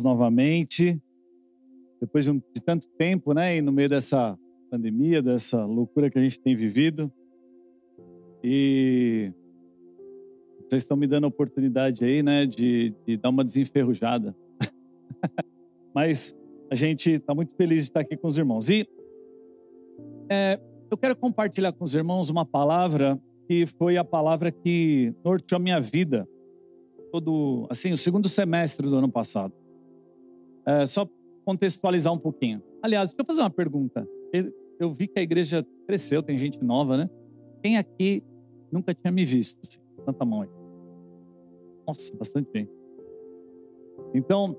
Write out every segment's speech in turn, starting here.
novamente, depois de, um, de, tanto tempo, né? E no meio dessa pandemia, dessa loucura que a gente tem vivido. E vocês estão me dando a oportunidade aí, né? De, de dar uma desenferrujada. Mas a gente está muito feliz de estar aqui com os irmãos. E é, eu quero compartilhar com os irmãos uma palavra que foi a palavra que norteou a minha vida todo, assim, o segundo semestre do ano passado. É, só contextualizar um pouquinho. Aliás, deixa eu fazer uma pergunta. Eu vi que a igreja cresceu, tem gente nova, né? Quem aqui nunca tinha me visto? Assim, tanta mão aí. Nossa, bastante gente. Então,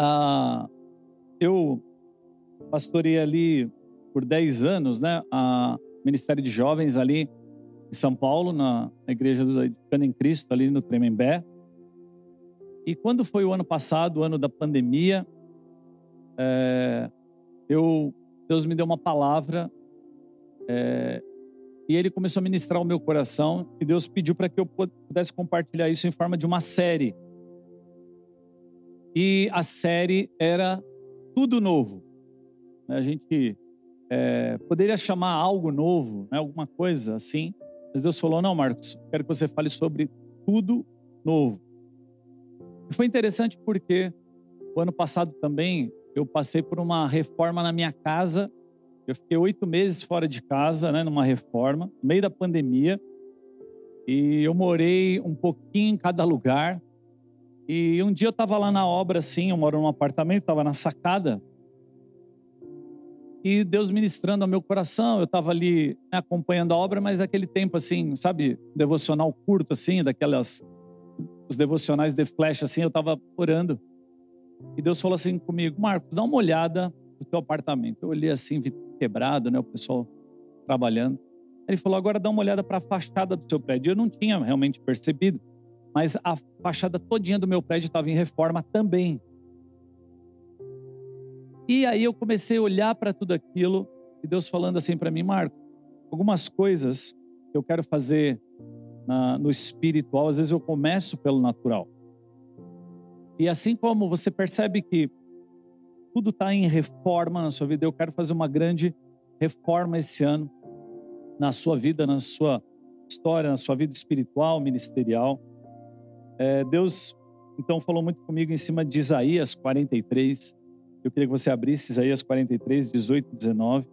uh, eu pastorei ali por 10 anos, né? A Ministério de Jovens ali em São Paulo, na, igreja do Edicando em Cristo, ali no Tremembé. E quando foi o ano passado, o ano da pandemia, é, eu, Deus me deu uma palavra é, e Ele começou a ministrar o meu coração e Deus pediu para que eu pudesse compartilhar isso em forma de uma série. E a série era Tudo Novo. A gente é, poderia chamar algo novo, né, alguma coisa assim, mas Deus falou: não, Marcos, quero que você fale sobre tudo novo. Foi interessante porque o ano passado também eu passei por uma reforma na minha casa. Eu fiquei oito meses fora de casa, né, numa reforma, no meio da pandemia. E eu morei um pouquinho em cada lugar. E um dia eu estava lá na obra, assim, eu moro num apartamento, estava na sacada. E Deus ministrando ao meu coração, eu estava ali né, acompanhando a obra, mas aquele tempo, assim, sabe, devocional curto, assim, daquelas os devocionais de flash, assim, eu estava orando. E Deus falou assim comigo, Marcos, dá uma olhada no teu apartamento. Eu olhei assim, vi quebrado, né, o pessoal trabalhando. Ele falou, agora dá uma olhada para a fachada do seu prédio. Eu não tinha realmente percebido, mas a fachada todinha do meu prédio estava em reforma também. E aí eu comecei a olhar para tudo aquilo e Deus falando assim para mim, Marco, algumas coisas que eu quero fazer na, no espiritual, às vezes eu começo pelo natural. E assim como você percebe que tudo está em reforma na sua vida, eu quero fazer uma grande reforma esse ano na sua vida, na sua história, na sua vida espiritual, ministerial. É, Deus então falou muito comigo em cima de Isaías 43. Eu queria que você abrisse Isaías 43, 18 e 19.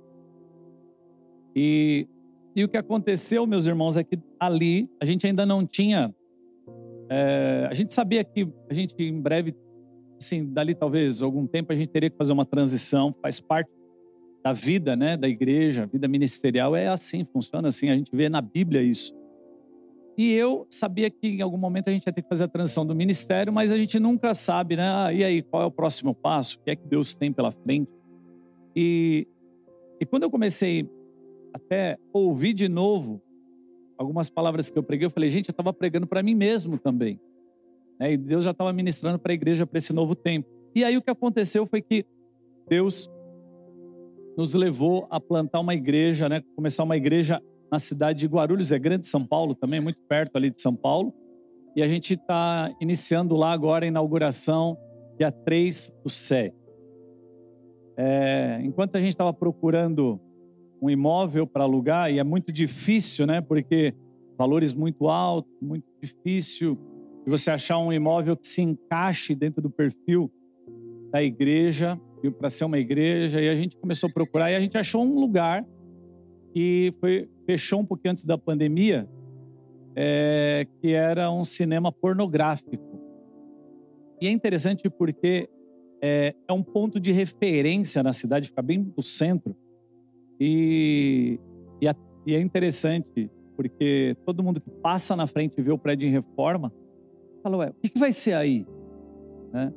E, e o que aconteceu, meus irmãos, é que ali a gente ainda não tinha. É, a gente sabia que a gente em breve, assim, dali talvez algum tempo, a gente teria que fazer uma transição, faz parte da vida, né, da igreja, a vida ministerial é assim, funciona assim, a gente vê na Bíblia isso. E eu sabia que em algum momento a gente ia ter que fazer a transição do ministério, mas a gente nunca sabe, né? Ah, e aí, qual é o próximo passo? O que é que Deus tem pela frente? E, e quando eu comecei até ouvir de novo algumas palavras que eu preguei, eu falei, gente, eu estava pregando para mim mesmo também. Né? E Deus já estava ministrando para a igreja para esse novo tempo. E aí o que aconteceu foi que Deus nos levou a plantar uma igreja, né? começar uma igreja na cidade de Guarulhos, é grande São Paulo também, muito perto ali de São Paulo. E a gente está iniciando lá agora a inauguração, dia 3 do 7. É, enquanto a gente estava procurando um imóvel para alugar, e é muito difícil, né? Porque valores muito altos, muito difícil de você achar um imóvel que se encaixe dentro do perfil da igreja, para ser uma igreja, e a gente começou a procurar e a gente achou um lugar que foi, fechou um pouquinho antes da pandemia, é, que era um cinema pornográfico. E é interessante porque é, é, um ponto de referência na cidade, fica bem no centro. E, e, a, e, é interessante porque todo mundo que passa na frente e vê o prédio em reforma, fala, ué, o que, que vai ser aí? Né?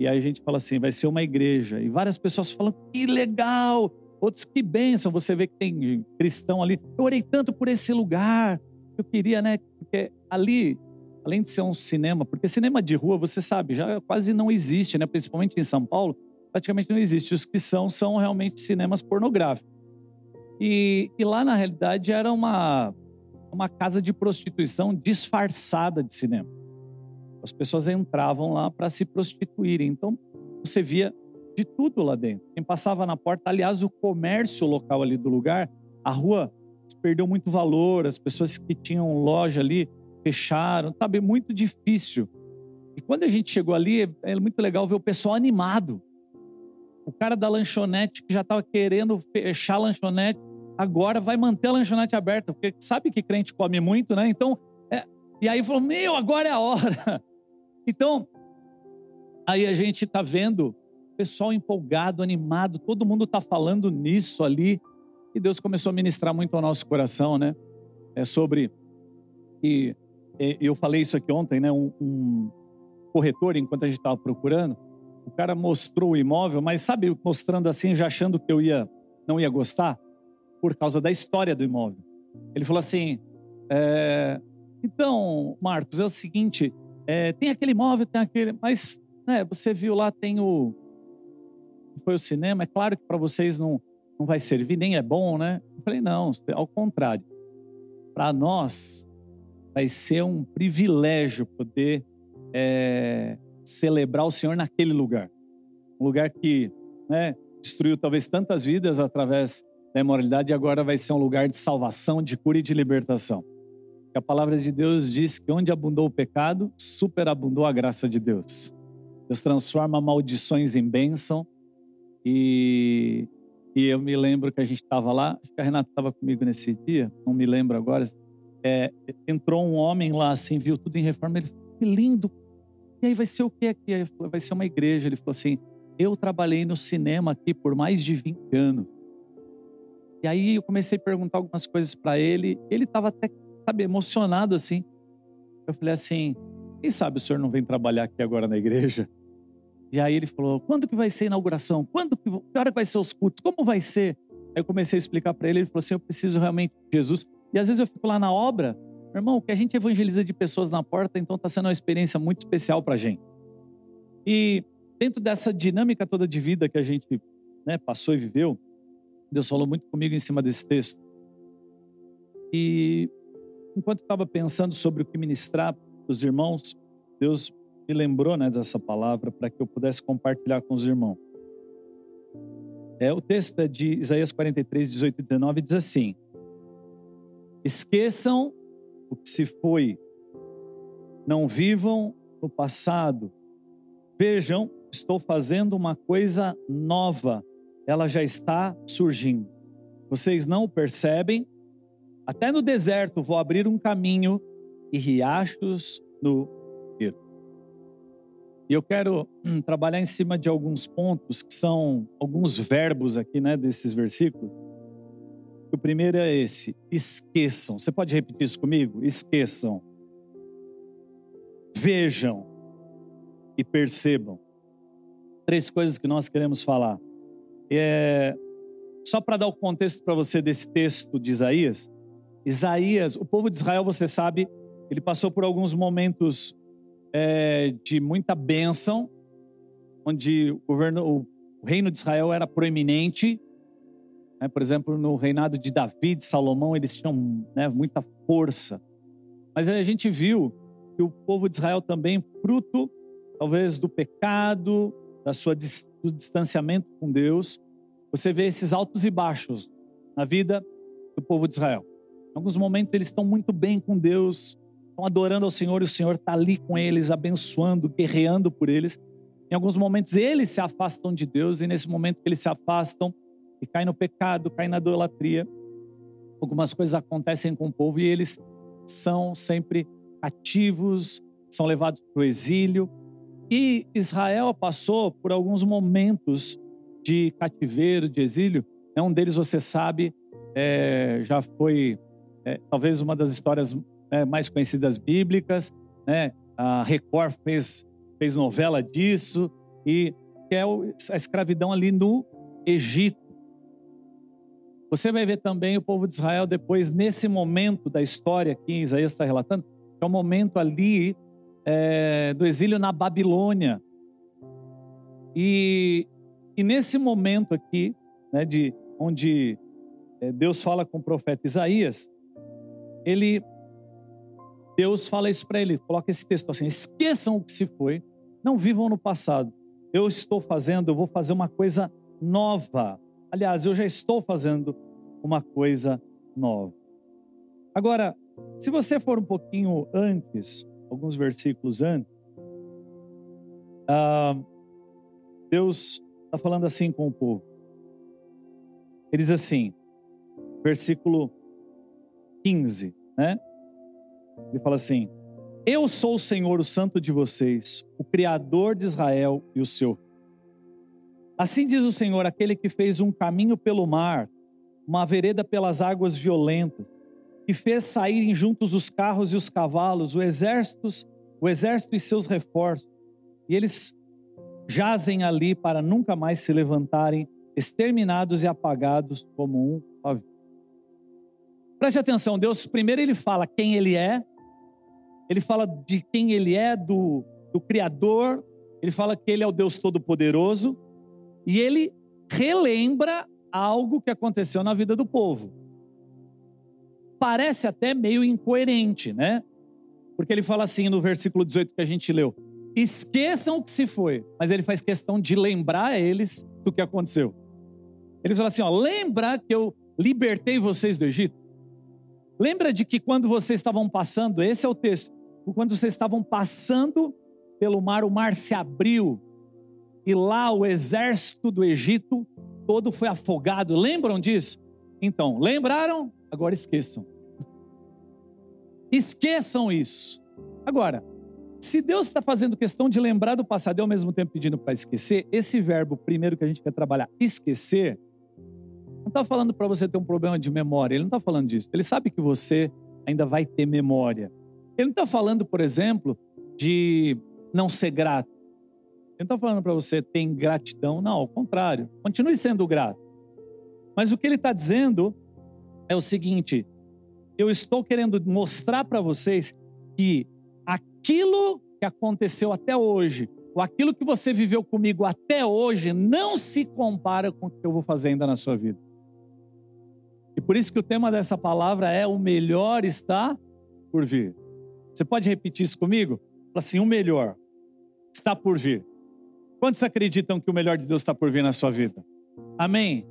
E aí a gente fala assim, vai ser uma igreja. E várias pessoas falam, que legal! Outros, que bênção, você vê que tem cristão ali. Eu orei tanto por esse lugar. Eu queria, né? Porque ali, além de ser um cinema, porque cinema de rua, você sabe, já quase não existe, né? Principalmente em São Paulo, praticamente não existe. Os que são, são realmente cinemas pornográficos. E, e lá, na realidade, era uma, uma casa de prostituição disfarçada de cinema. as pessoas entravam lá para se prostituírem. Então, você via de tudo lá dentro. Quem passava na porta, aliás, o comércio local ali do lugar, a rua perdeu muito valor, as pessoas que tinham loja ali fecharam, sabe? Muito difícil. E quando a gente chegou ali, é muito legal ver o pessoal animado. O cara da lanchonete que já estava querendo fechar a lanchonete, agora vai manter a lanchonete aberta, porque sabe que crente come muito, né? Então, é... e aí falou: Meu, agora é a hora. Então, aí a gente está vendo o pessoal empolgado, animado, todo mundo está falando nisso ali. E Deus começou a ministrar muito ao nosso coração, né? É sobre. E eu falei isso aqui ontem, né? Um, um corretor, enquanto a gente estava procurando, o cara mostrou o imóvel, mas sabe, mostrando assim, já achando que eu ia, não ia gostar, por causa da história do imóvel. Ele falou assim: é, então, Marcos, é o seguinte, é, tem aquele imóvel, tem aquele, mas né, você viu lá, tem o. Foi o cinema, é claro que para vocês não, não vai servir, nem é bom, né? Eu falei, não, ao contrário. Para nós, vai ser um privilégio poder é, celebrar o Senhor naquele lugar. Um lugar que né, destruiu talvez tantas vidas através da imoralidade agora vai ser um lugar de salvação, de cura e de libertação. A palavra de Deus diz que onde abundou o pecado, superabundou a graça de Deus. Deus transforma maldições em bênção. E, e eu me lembro que a gente estava lá, acho que a Renata estava comigo nesse dia, não me lembro agora. É, entrou um homem lá assim, viu tudo em reforma, ele falou, que lindo, e aí vai ser o que aqui? Vai ser uma igreja. Ele falou assim: eu trabalhei no cinema aqui por mais de 20 anos. E aí eu comecei a perguntar algumas coisas para ele. Ele estava até, sabe, emocionado assim. Eu falei assim: quem sabe o senhor não vem trabalhar aqui agora na igreja? E aí ele falou: quando que vai ser a inauguração? Quando que, que hora que vai ser os cultos? Como vai ser? Aí eu comecei a explicar para ele. Ele falou assim: eu preciso realmente de Jesus. E às vezes eu fico lá na obra irmão, o que a gente evangeliza de pessoas na porta, então está sendo uma experiência muito especial para a gente. E dentro dessa dinâmica toda de vida que a gente né, passou e viveu, Deus falou muito comigo em cima desse texto. E enquanto estava pensando sobre o que ministrar os irmãos, Deus me lembrou né, dessa palavra para que eu pudesse compartilhar com os irmãos. É, o texto é de Isaías 43, 18 e 19, diz assim: Esqueçam o que se foi. Não vivam no passado. Vejam, estou fazendo uma coisa nova. Ela já está surgindo. Vocês não percebem? Até no deserto vou abrir um caminho e riachos no. E eu quero hum, trabalhar em cima de alguns pontos que são alguns verbos aqui, né, desses versículos o primeiro é esse: esqueçam. Você pode repetir isso comigo? Esqueçam. Vejam e percebam. Três coisas que nós queremos falar. É, só para dar o contexto para você desse texto de Isaías. Isaías, o povo de Israel, você sabe, ele passou por alguns momentos é, de muita bênção, onde o, governo, o reino de Israel era proeminente, né? Por exemplo, no reinado de Davi, de Salomão, eles tinham né, muita força. Mas a gente viu que o povo de Israel também, fruto talvez do pecado, da sua, do distanciamento com Deus, você vê esses altos e baixos na vida do povo de Israel. Em alguns momentos eles estão muito bem com Deus, estão adorando ao Senhor e o Senhor está ali com eles, abençoando, guerreando por eles. Em alguns momentos eles se afastam de Deus e nesse momento que eles se afastam, e cai no pecado, cai na idolatria. Algumas coisas acontecem com o povo e eles são sempre cativos, são levados para o exílio. E Israel passou por alguns momentos de cativeiro, de exílio. É um deles, você sabe, é, já foi é, talvez uma das histórias é, mais conhecidas bíblicas. Né? A Record fez, fez novela disso, e que é a escravidão ali no Egito. Você vai ver também o povo de Israel depois, nesse momento da história que Isaías está relatando, que é o momento ali é, do exílio na Babilônia. E, e nesse momento aqui, né, de, onde é, Deus fala com o profeta Isaías, ele Deus fala isso para ele, coloca esse texto assim: esqueçam o que se foi, não vivam no passado. Eu estou fazendo, eu vou fazer uma coisa nova. Aliás, eu já estou fazendo uma coisa nova. Agora, se você for um pouquinho antes, alguns versículos antes, ah, Deus está falando assim com o povo. Ele diz assim, versículo 15, né? Ele fala assim: Eu sou o Senhor, o Santo de vocês, o Criador de Israel e o seu. Assim diz o Senhor, aquele que fez um caminho pelo mar, uma vereda pelas águas violentas, que fez saírem juntos os carros e os cavalos, o exército, o exército e seus reforços, e eles jazem ali para nunca mais se levantarem, exterminados e apagados como um pavio. Preste atenção, Deus primeiro ele fala quem ele é, ele fala de quem ele é, do, do Criador, ele fala que ele é o Deus Todo-Poderoso, e ele relembra algo que aconteceu na vida do povo. Parece até meio incoerente, né? Porque ele fala assim no versículo 18 que a gente leu: esqueçam o que se foi, mas ele faz questão de lembrar eles do que aconteceu. Ele fala assim: ó, lembra que eu libertei vocês do Egito? Lembra de que quando vocês estavam passando, esse é o texto, quando vocês estavam passando pelo mar, o mar se abriu e lá o exército do Egito todo foi afogado. Lembram disso? Então, lembraram? Agora esqueçam. Esqueçam isso. Agora, se Deus está fazendo questão de lembrar do passado e ao mesmo tempo pedindo para esquecer, esse verbo primeiro que a gente quer trabalhar, esquecer, não está falando para você ter um problema de memória, ele não está falando disso. Ele sabe que você ainda vai ter memória. Ele não está falando, por exemplo, de não ser grato. Ele não está falando para você ter ingratidão, não, ao contrário. Continue sendo grato. Mas o que ele está dizendo é o seguinte: eu estou querendo mostrar para vocês que aquilo que aconteceu até hoje, ou aquilo que você viveu comigo até hoje, não se compara com o que eu vou fazer ainda na sua vida. E por isso que o tema dessa palavra é o melhor está por vir. Você pode repetir isso comigo? Fala assim, o melhor está por vir. Quantos acreditam que o melhor de Deus está por vir na sua vida? Amém?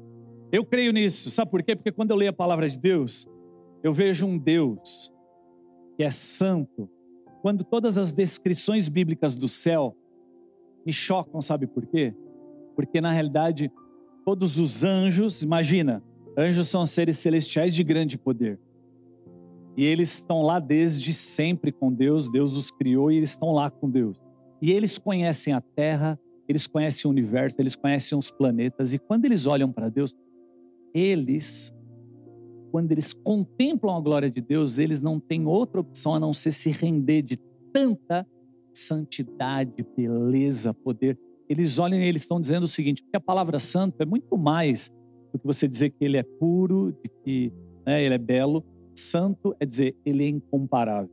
Eu creio nisso. Sabe por quê? Porque quando eu leio a palavra de Deus, eu vejo um Deus que é santo. Quando todas as descrições bíblicas do céu me chocam, sabe por quê? Porque na realidade, todos os anjos, imagina, Anjos são seres celestiais de grande poder. E eles estão lá desde sempre com Deus, Deus os criou e eles estão lá com Deus. E eles conhecem a terra, eles conhecem o universo, eles conhecem os planetas. E quando eles olham para Deus, eles, quando eles contemplam a glória de Deus, eles não têm outra opção a não ser se render de tanta santidade, beleza, poder. Eles olham e eles estão dizendo o seguinte: que a palavra santo é muito mais do que você dizer que ele é puro, de que né, ele é belo. Santo é dizer, ele é incomparável.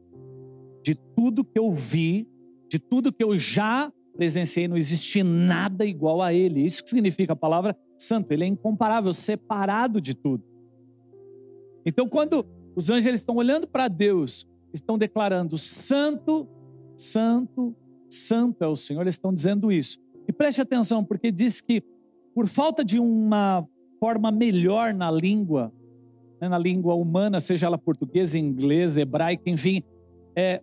De tudo que eu vi, de tudo que eu já presenciei, não existe nada igual a ele. Isso que significa a palavra santo. Ele é incomparável, separado de tudo. Então, quando os anjos estão olhando para Deus, estão declarando: Santo, Santo, Santo é o Senhor, eles estão dizendo isso. E preste atenção, porque diz que, por falta de uma forma melhor na língua, né, na língua humana, seja ela portuguesa, inglesa, hebraica, enfim. É,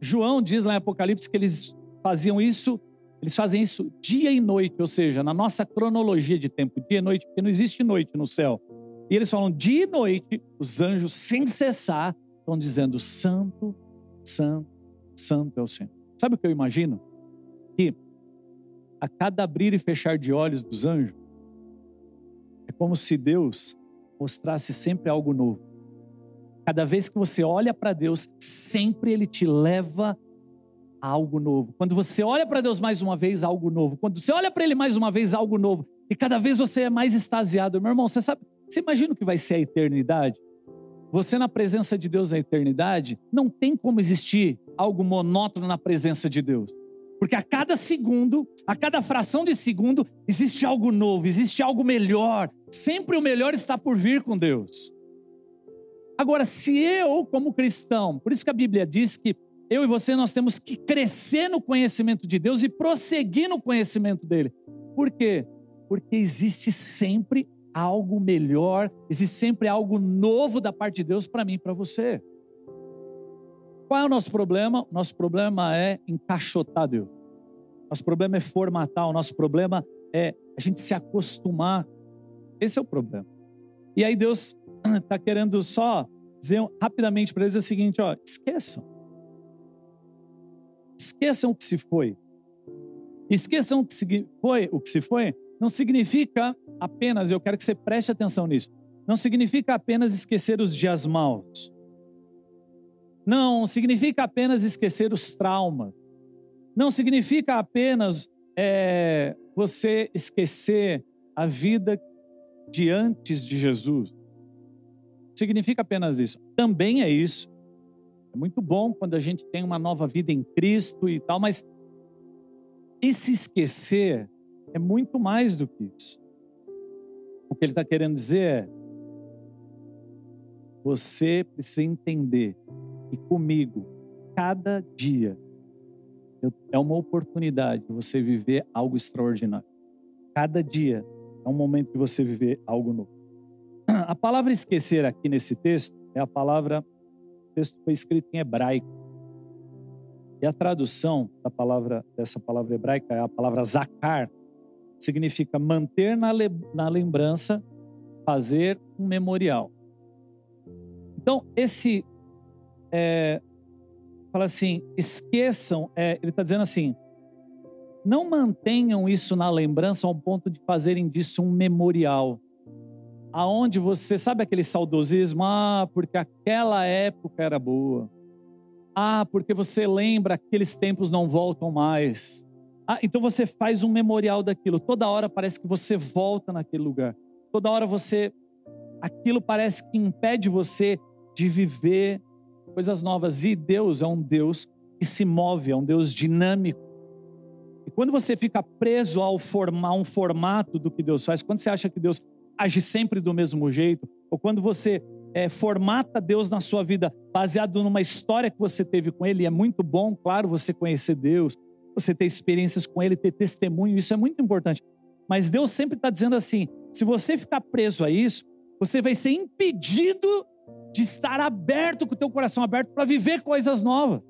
João diz lá em Apocalipse que eles faziam isso, eles fazem isso dia e noite, ou seja, na nossa cronologia de tempo, dia e noite, porque não existe noite no céu. E eles falam dia e noite, os anjos sem cessar estão dizendo santo, santo, santo é o Senhor. Sabe o que eu imagino? Que a cada abrir e fechar de olhos dos anjos, é como se Deus mostrasse sempre algo novo. Cada vez que você olha para Deus, sempre Ele te leva algo novo. Quando você olha para Deus mais uma vez, algo novo. Quando você olha para Ele mais uma vez, algo novo. E cada vez você é mais extasiado. Meu irmão, você sabe, você imagina o que vai ser a eternidade? Você na presença de Deus na eternidade, não tem como existir algo monótono na presença de Deus. Porque a cada segundo, a cada fração de segundo, existe algo novo, existe algo melhor. Sempre o melhor está por vir com Deus. Agora, se eu, como cristão, por isso que a Bíblia diz que eu e você nós temos que crescer no conhecimento de Deus e prosseguir no conhecimento dele. Por quê? Porque existe sempre algo melhor, existe sempre algo novo da parte de Deus para mim e para você. Qual é o nosso problema? Nosso problema é encaixotar Deus. Nosso problema é formatar, o nosso problema é a gente se acostumar. Esse é o problema. E aí Deus está querendo só dizer rapidamente para eles o seguinte: ó, esqueçam. Esqueçam o que se foi. Esqueçam o que se foi, o que se foi não significa apenas, eu quero que você preste atenção nisso, não significa apenas esquecer os dias maus. Não significa apenas esquecer os traumas. Não significa apenas é, você esquecer a vida de antes de Jesus. Significa apenas isso. Também é isso. Muito bom quando a gente tem uma nova vida em Cristo e tal, mas esse esquecer é muito mais do que isso. O que ele está querendo dizer é: você precisa entender que comigo, cada dia, é uma oportunidade de você viver algo extraordinário. Cada dia é um momento de você viver algo novo. A palavra esquecer aqui nesse texto é a palavra, texto foi escrito em hebraico. E a tradução da palavra dessa palavra hebraica é a palavra zakar, significa manter na, na lembrança, fazer um memorial. Então, esse é, fala assim: esqueçam, é, ele está dizendo assim, não mantenham isso na lembrança ao ponto de fazerem disso um memorial. Aonde você sabe aquele saudosismo, ah, porque aquela época era boa. Ah, porque você lembra aqueles tempos não voltam mais. Ah, então você faz um memorial daquilo. Toda hora parece que você volta naquele lugar. Toda hora você aquilo parece que impede você de viver coisas novas. E Deus é um Deus que se move, é um Deus dinâmico. E quando você fica preso ao formar um formato do que Deus faz, quando você acha que Deus age sempre do mesmo jeito, ou quando você é, formata Deus na sua vida baseado numa história que você teve com Ele, é muito bom, claro, você conhecer Deus, você ter experiências com Ele, ter testemunho, isso é muito importante. Mas Deus sempre está dizendo assim: se você ficar preso a isso, você vai ser impedido de estar aberto, com o teu coração aberto para viver coisas novas.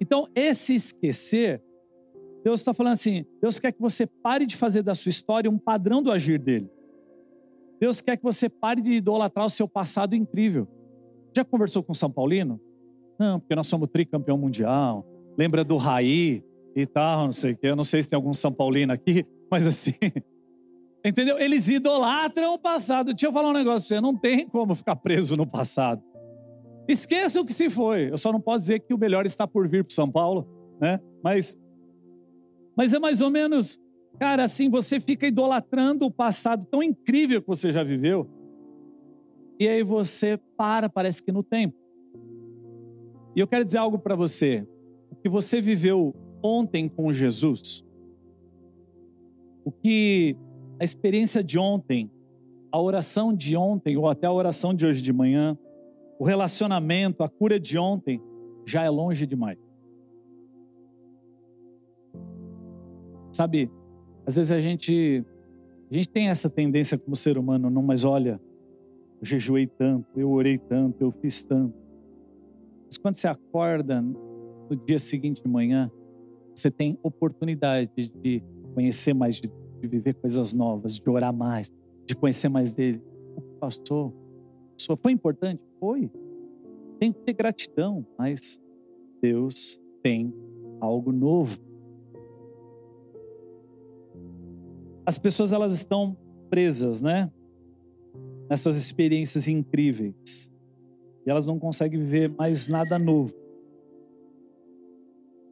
Então, esse esquecer, Deus está falando assim: Deus quer que você pare de fazer da sua história um padrão do agir dele. Deus quer que você pare de idolatrar o seu passado incrível. Já conversou com São Paulino? Não, porque nós somos tricampeão mundial. Lembra do Raí e tal, não sei o quê. Eu não sei se tem algum São Paulino aqui, mas assim, Entendeu? Eles idolatram o passado. Deixa eu falar um negócio pra você: não tem como ficar preso no passado. Esqueça o que se foi. Eu só não posso dizer que o melhor está por vir para São Paulo, né? Mas, mas é mais ou menos, cara, assim, você fica idolatrando o passado tão incrível que você já viveu, e aí você para, parece que no tempo. E eu quero dizer algo para você. O que você viveu ontem com Jesus, o que a experiência de ontem, a oração de ontem, ou até a oração de hoje de manhã, o relacionamento, a cura de ontem, já é longe demais. Sabe, às vezes a gente, a gente tem essa tendência como ser humano, não, mas olha, eu jejuei tanto, eu orei tanto, eu fiz tanto. Mas quando você acorda no dia seguinte de manhã, você tem oportunidade de conhecer mais de de viver coisas novas, de orar mais, de conhecer mais dele. O que passou? Foi importante? Foi. Tem que ter gratidão, mas Deus tem algo novo. As pessoas elas estão presas, né? Nessas experiências incríveis. E elas não conseguem viver mais nada novo.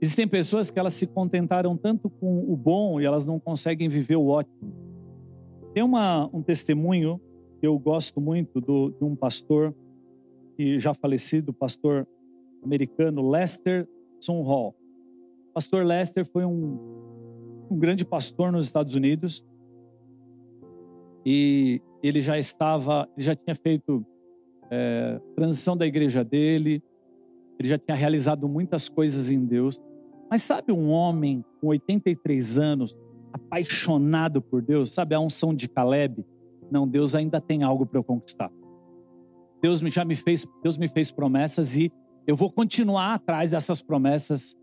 Existem pessoas que elas se contentaram tanto com o bom e elas não conseguem viver o ótimo. Tem uma, um testemunho que eu gosto muito do, de um pastor que já falecido, pastor americano Lester Sunhall. Pastor Lester foi um, um grande pastor nos Estados Unidos e ele já estava, ele já tinha feito é, transição da igreja dele, ele já tinha realizado muitas coisas em Deus. Mas sabe um homem com 83 anos, apaixonado por Deus, sabe a unção de Caleb? Não, Deus ainda tem algo para eu conquistar. Deus já me fez, Deus me fez promessas e eu vou continuar atrás dessas promessas,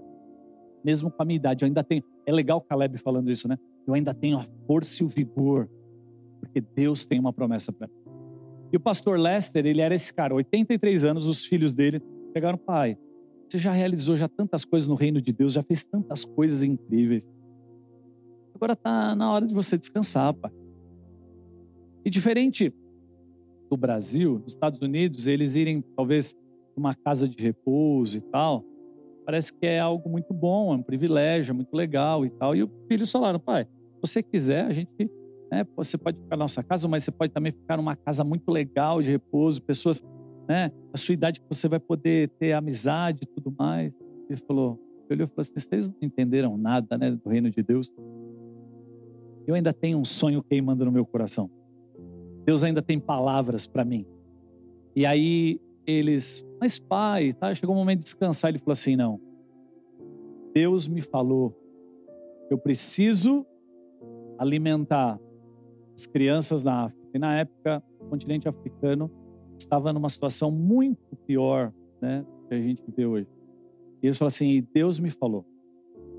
mesmo com a minha idade. Eu ainda tenho. É legal o Caleb falando isso, né? Eu ainda tenho a força e o vigor, porque Deus tem uma promessa para mim. E o pastor Lester, ele era esse cara, 83 anos, os filhos dele pegaram, pai, você já realizou já tantas coisas no reino de Deus, já fez tantas coisas incríveis. Agora está na hora de você descansar, pai. E diferente do Brasil, nos Estados Unidos, eles irem talvez uma casa de repouso e tal, parece que é algo muito bom, é um privilégio, é muito legal e tal. E os filhos falaram, pai, se você quiser, a gente, né, você pode ficar na nossa casa, mas você pode também ficar numa casa muito legal de repouso, pessoas, né, a sua idade que você vai poder ter amizade e tudo mais. Ele falou, ele olhou e falou assim, vocês não entenderam nada, né, do reino de Deus. Eu ainda tenho um sonho queimando no meu coração. Deus ainda tem palavras para mim. E aí eles, mas pai, tá? chegou o momento de descansar. Ele falou assim: não. Deus me falou, eu preciso alimentar as crianças na África. E na época, o continente africano estava numa situação muito pior, né, que a gente vê hoje. E eles falaram assim: Deus me falou.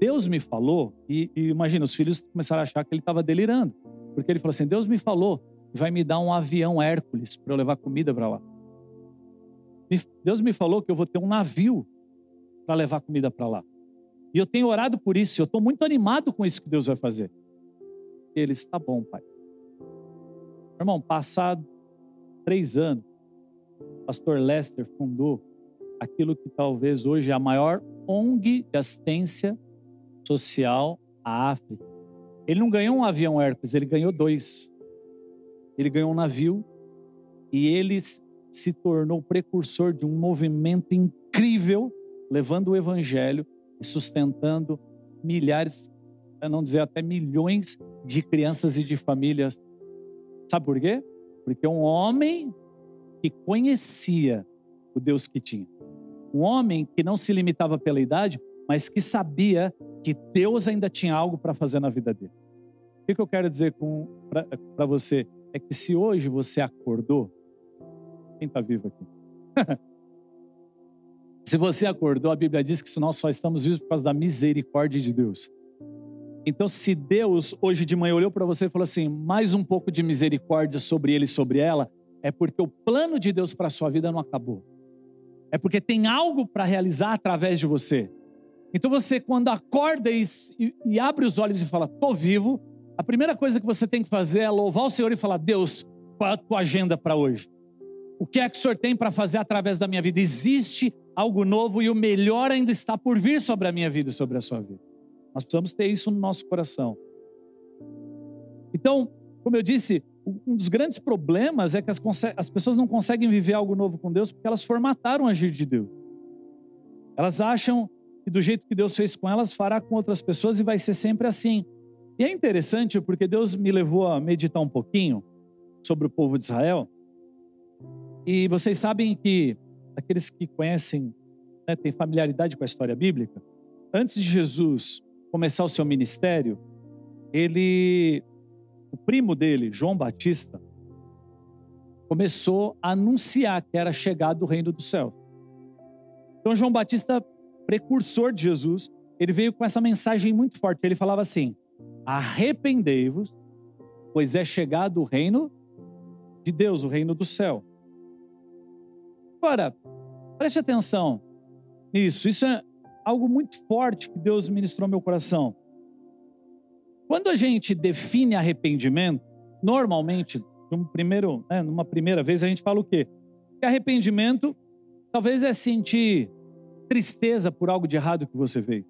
Deus me falou, e, e imagina, os filhos começaram a achar que ele estava delirando, porque ele falou assim: Deus me falou, vai me dar um avião Hércules para eu levar comida para lá. Deus me falou que eu vou ter um navio para levar comida para lá. E eu tenho orado por isso, eu estou muito animado com isso que Deus vai fazer. Ele está bom, pai. Irmão, passado três anos, o pastor Lester fundou aquilo que talvez hoje é a maior ONG de assistência social à África. Ele não ganhou um avião Hércules, ele ganhou dois. Ele ganhou um navio e ele se tornou precursor de um movimento incrível, levando o evangelho e sustentando milhares, para não dizer até milhões de crianças e de famílias. Sabe por quê? Porque um homem que conhecia o Deus que tinha. Um homem que não se limitava pela idade, mas que sabia que Deus ainda tinha algo para fazer na vida dele. O que eu quero dizer para você? É que se hoje você acordou, quem está vivo aqui? Se você acordou, a Bíblia diz que nós só estamos vivos por causa da misericórdia de Deus. Então, se Deus hoje de manhã olhou para você e falou assim: mais um pouco de misericórdia sobre ele e sobre ela, é porque o plano de Deus para a sua vida não acabou. É porque tem algo para realizar através de você. Então, você, quando acorda e, e, abre os olhos e fala: estou vivo, a primeira coisa que você tem que fazer é louvar o Senhor e falar: Deus, qual é a tua agenda para hoje? O que é que o Senhor tem para fazer através da minha vida? Existe algo novo e o melhor ainda está por vir sobre a minha vida e sobre a sua vida. Nós precisamos ter isso no nosso coração. Então, como eu disse, um dos grandes problemas é que as, as pessoas não conseguem viver algo novo com Deus porque elas formataram o agir de Deus. Elas acham que do jeito que Deus fez com elas, fará com outras pessoas e vai ser sempre assim. E é interessante porque Deus me levou a meditar um pouquinho sobre o povo de Israel. E vocês sabem que aqueles que conhecem, né, têm familiaridade com a história bíblica, antes de Jesus começar o seu ministério, ele, o primo dele, João Batista, começou a anunciar que era chegado o reino do céu. Então João Batista, precursor de Jesus, ele veio com essa mensagem muito forte. Ele falava assim: arrependei-vos, pois é chegado o reino de Deus, o reino do céu. Agora, preste atenção nisso. Isso é algo muito forte que Deus ministrou ao meu coração. Quando a gente define arrependimento, normalmente, num primeiro, né, numa primeira vez, a gente fala o quê? Que arrependimento talvez é sentir tristeza por algo de errado que você fez.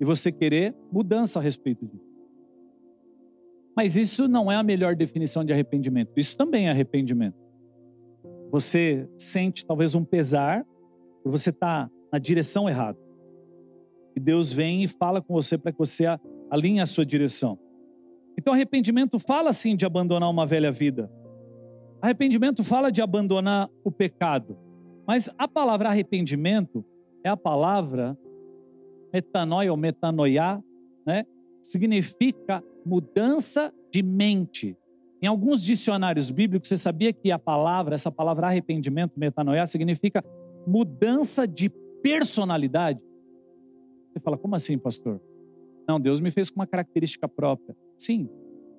E você querer mudança a respeito disso. Mas isso não é a melhor definição de arrependimento. Isso também é arrependimento. Você sente talvez um pesar por você estar tá na direção errada. E Deus vem e fala com você para que você alinhe a sua direção. Então, arrependimento fala sim de abandonar uma velha vida. Arrependimento fala de abandonar o pecado. Mas a palavra arrependimento é a palavra metanoia ou metanoia, né? Significa mudança de mente. Em alguns dicionários bíblicos, você sabia que a palavra, essa palavra arrependimento, metanoia, significa mudança de personalidade? Você fala, como assim, pastor? Não, Deus me fez com uma característica própria. Sim,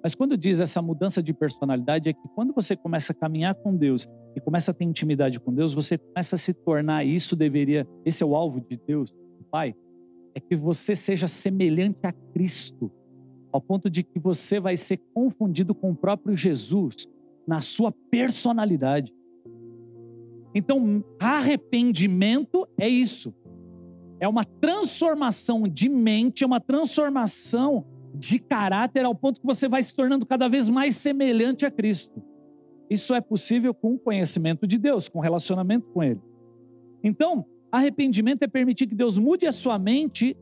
mas quando diz essa mudança de personalidade, é que quando você começa a caminhar com Deus e começa a ter intimidade com Deus, você começa a se tornar, e isso deveria, esse é o alvo de Deus, do Pai, é que você seja semelhante a Cristo, ao ponto de que você vai ser confundido com o próprio Jesus na sua personalidade. Então, arrependimento é isso. É uma transformação de mente, é uma transformação de caráter ao ponto que você vai se tornando cada vez mais semelhante a Cristo. Isso é possível com o conhecimento de Deus, com o relacionamento com Ele. Então, arrependimento é permitir que Deus mude a sua mente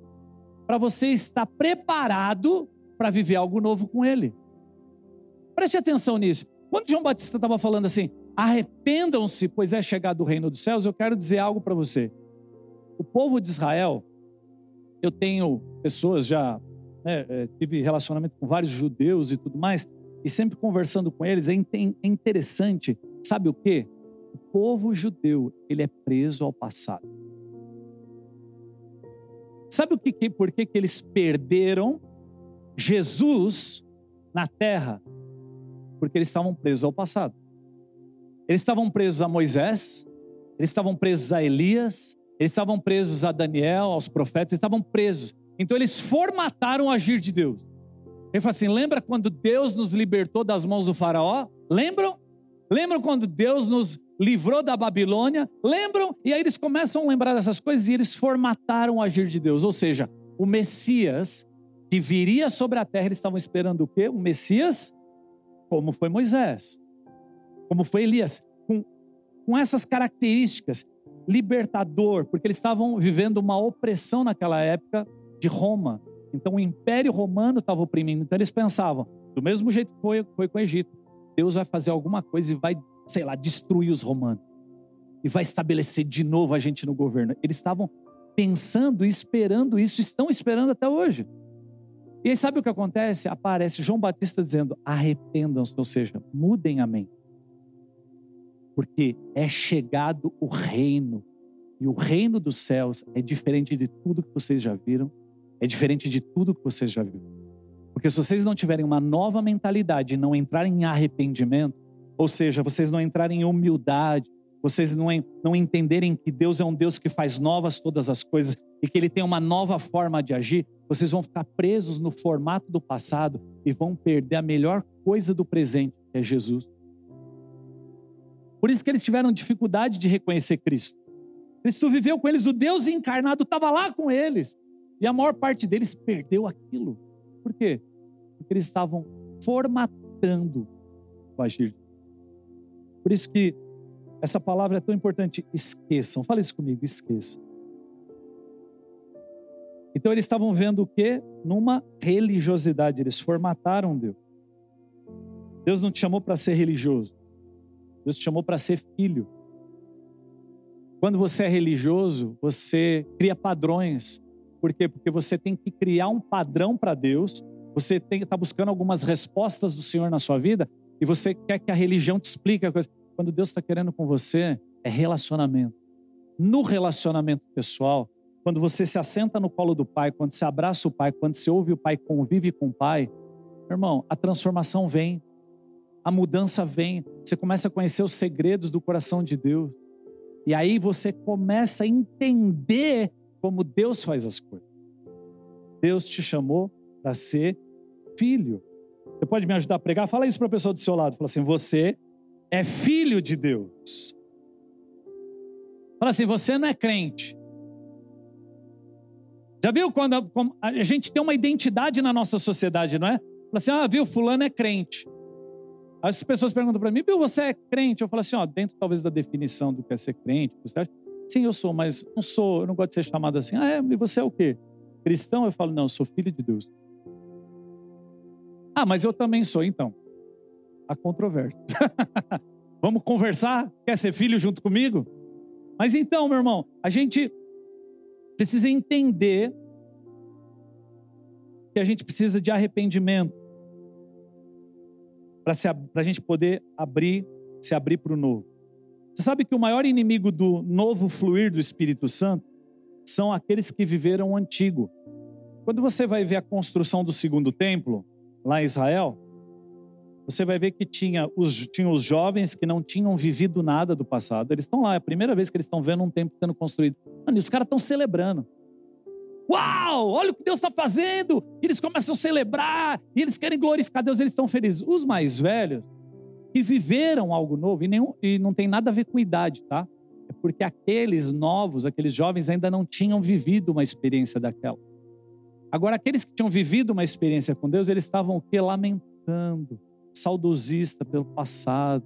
para você estar preparado para viver algo novo com Ele. Preste atenção nisso. Quando João Batista estava falando assim, arrependam-se, pois é chegado o reino dos céus, eu quero dizer algo para você. O povo de Israel, eu tenho pessoas já né, é, tive relacionamento com vários judeus e tudo mais, e sempre conversando com eles, é, é interessante, sabe o que? O povo judeu, ele é preso ao passado. Sabe o que, por que, que eles perderam Jesus na terra? Porque eles estavam presos ao passado. Eles estavam presos a Moisés, eles estavam presos a Elias, eles estavam presos a Daniel, aos profetas, eles estavam presos. Então eles formataram o agir de Deus. Ele fala assim: lembra quando Deus nos libertou das mãos do Faraó? Lembram? Lembram quando Deus nos livrou da Babilônia? Lembram? E aí eles começam a lembrar dessas coisas e eles formataram o agir de Deus. Ou seja, o Messias que viria sobre a terra, eles estavam esperando o quê? O Messias, como foi Moisés, como foi Elias, com, com essas características, libertador, porque eles estavam vivendo uma opressão naquela época de Roma. Então o Império Romano estava oprimindo. Então eles pensavam, do mesmo jeito que foi, foi com o Egito, Deus vai fazer alguma coisa e vai, sei lá, destruir os romanos. E vai estabelecer de novo a gente no governo. Eles estavam pensando e esperando isso, estão esperando até hoje. E aí sabe o que acontece? Aparece João Batista dizendo: arrependam-se, ou seja, mudem a mente. Porque é chegado o reino. E o reino dos céus é diferente de tudo que vocês já viram, é diferente de tudo que vocês já viram. Porque se vocês não tiverem uma nova mentalidade e não entrarem em arrependimento, ou seja, vocês não entrarem em humildade, vocês não, não entenderem que Deus é um Deus que faz novas todas as coisas e que Ele tem uma nova forma de agir, vocês vão ficar presos no formato do passado e vão perder a melhor coisa do presente, que é Jesus. Por isso que eles tiveram dificuldade de reconhecer Cristo. Cristo viveu com eles, o Deus encarnado estava lá com eles. E a maior parte deles perdeu aquilo. Por quê? Porque eles estavam formatando o agir. Por isso que essa palavra é tão importante. Esqueçam. Fala isso comigo, esqueçam. Então eles estavam vendo o quê? Numa religiosidade. Eles formataram Deus. Deus não te chamou para ser religioso. Deus te chamou para ser filho. Quando você é religioso, você cria padrões por quê? Porque você tem que criar um padrão para Deus, você está buscando algumas respostas do Senhor na sua vida e você quer que a religião te explique a coisa. Quando Deus está querendo com você, é relacionamento. No relacionamento pessoal, quando você se assenta no colo do Pai, quando você abraça o Pai, quando você ouve o Pai, convive com o Pai, irmão, a transformação vem, a mudança vem, você começa a conhecer os segredos do coração de Deus. E aí você começa a entender como Deus faz as coisas. Deus te chamou para ser filho. Você pode me ajudar a pregar? Fala isso para a pessoa do seu lado. Fala assim: você é filho de Deus. Fala assim: você não é crente. Já viu quando a, a gente tem uma identidade na nossa sociedade, não é? Fala assim: ah, viu, fulano é crente. As pessoas perguntam para mim, viu, você é crente? Eu falo assim, ó, dentro talvez da definição do que é ser crente, você acha? Sim, eu sou, mas não sou, eu não gosto de ser chamado assim. Ah, é, e você é o quê? Cristão? Eu falo, não, eu sou filho de Deus. Ah, mas eu também sou, então. A controvérsia. Vamos conversar? Quer ser filho junto comigo? Mas então, meu irmão, a gente precisa entender que a gente precisa de arrependimento para a gente poder abrir, se abrir para o novo. Você sabe que o maior inimigo do novo fluir do Espírito Santo são aqueles que viveram o antigo. Quando você vai ver a construção do segundo templo, lá em Israel, você vai ver que tinha os, tinha os jovens que não tinham vivido nada do passado. Eles estão lá, é a primeira vez que eles estão vendo um templo sendo construído. Mano, e os caras estão celebrando. Uau, olha o que Deus está fazendo! E eles começam a celebrar, e eles querem glorificar Deus, eles estão felizes. Os mais velhos, que viveram algo novo, e, nenhum, e não tem nada a ver com idade, tá? É porque aqueles novos, aqueles jovens ainda não tinham vivido uma experiência daquela. Agora, aqueles que tinham vivido uma experiência com Deus, eles estavam o quê? Lamentando, saudosista pelo passado.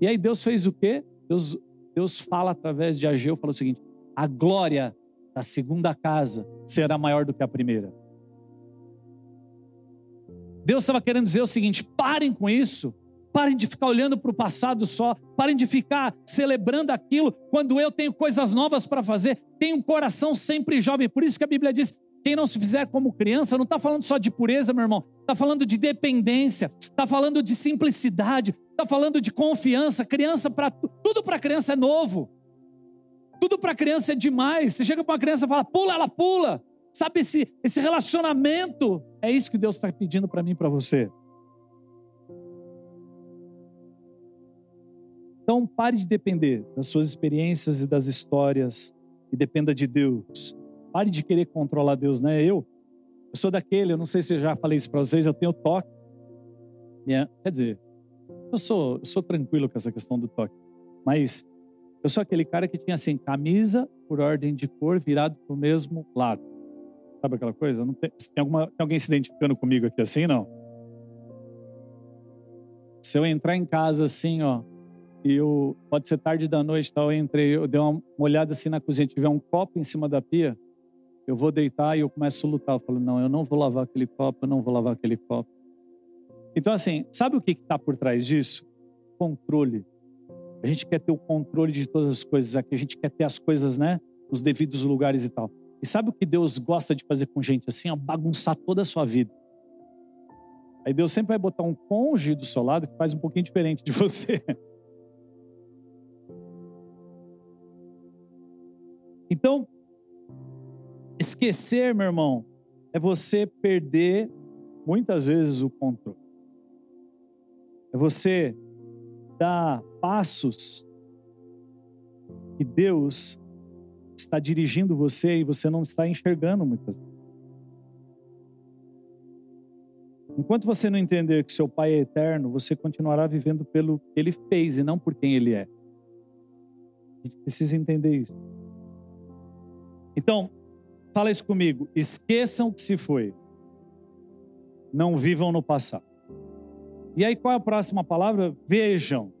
E aí Deus fez o quê? Deus, Deus fala através de Ageu, fala o seguinte: a glória da segunda casa será maior do que a primeira. Deus estava querendo dizer o seguinte: parem com isso, parem de ficar olhando para o passado só, parem de ficar celebrando aquilo quando eu tenho coisas novas para fazer, tenho um coração sempre jovem. Por isso que a Bíblia diz: quem não se fizer como criança, não está falando só de pureza, meu irmão, está falando de dependência, está falando de simplicidade, está falando de confiança. Criança, para tudo para criança é novo. Tudo para criança é demais. Você chega para uma criança e fala, pula, ela pula. Sabe, esse, esse relacionamento, é isso que Deus está pedindo para mim e para você. Então, pare de depender das suas experiências e das histórias e dependa de Deus. Pare de querer controlar Deus, né? Eu, eu sou daquele, eu não sei se eu já falei isso para vocês, eu tenho toque. Yeah, quer dizer, eu sou, eu sou tranquilo com essa questão do toque, mas eu sou aquele cara que tinha assim, camisa por ordem de cor virado para o mesmo lado. Sabe aquela coisa? Tem, tem, alguma, tem alguém se identificando comigo aqui assim, não? Se eu entrar em casa assim, ó, e eu, pode ser tarde da noite, tal, eu entrei, eu dei uma olhada assim na cozinha, tiver um copo em cima da pia, eu vou deitar e eu começo a lutar. Eu falo, não, eu não vou lavar aquele copo, eu não vou lavar aquele copo. Então, assim, sabe o que está por trás disso? Controle. A gente quer ter o controle de todas as coisas aqui, a gente quer ter as coisas, né, nos devidos lugares e tal. E sabe o que Deus gosta de fazer com gente assim? Ó, bagunçar toda a sua vida. Aí Deus sempre vai botar um cônjuge do seu lado que faz um pouquinho diferente de você. Então, esquecer, meu irmão, é você perder muitas vezes o controle. É você dar passos que Deus está dirigindo você e você não está enxergando muitas vezes. Enquanto você não entender que seu Pai é eterno, você continuará vivendo pelo que ele fez e não por quem ele é. A gente precisa entender isso. Então, fala isso comigo. Esqueçam que se foi. Não vivam no passado. E aí, qual é a próxima palavra? Vejam.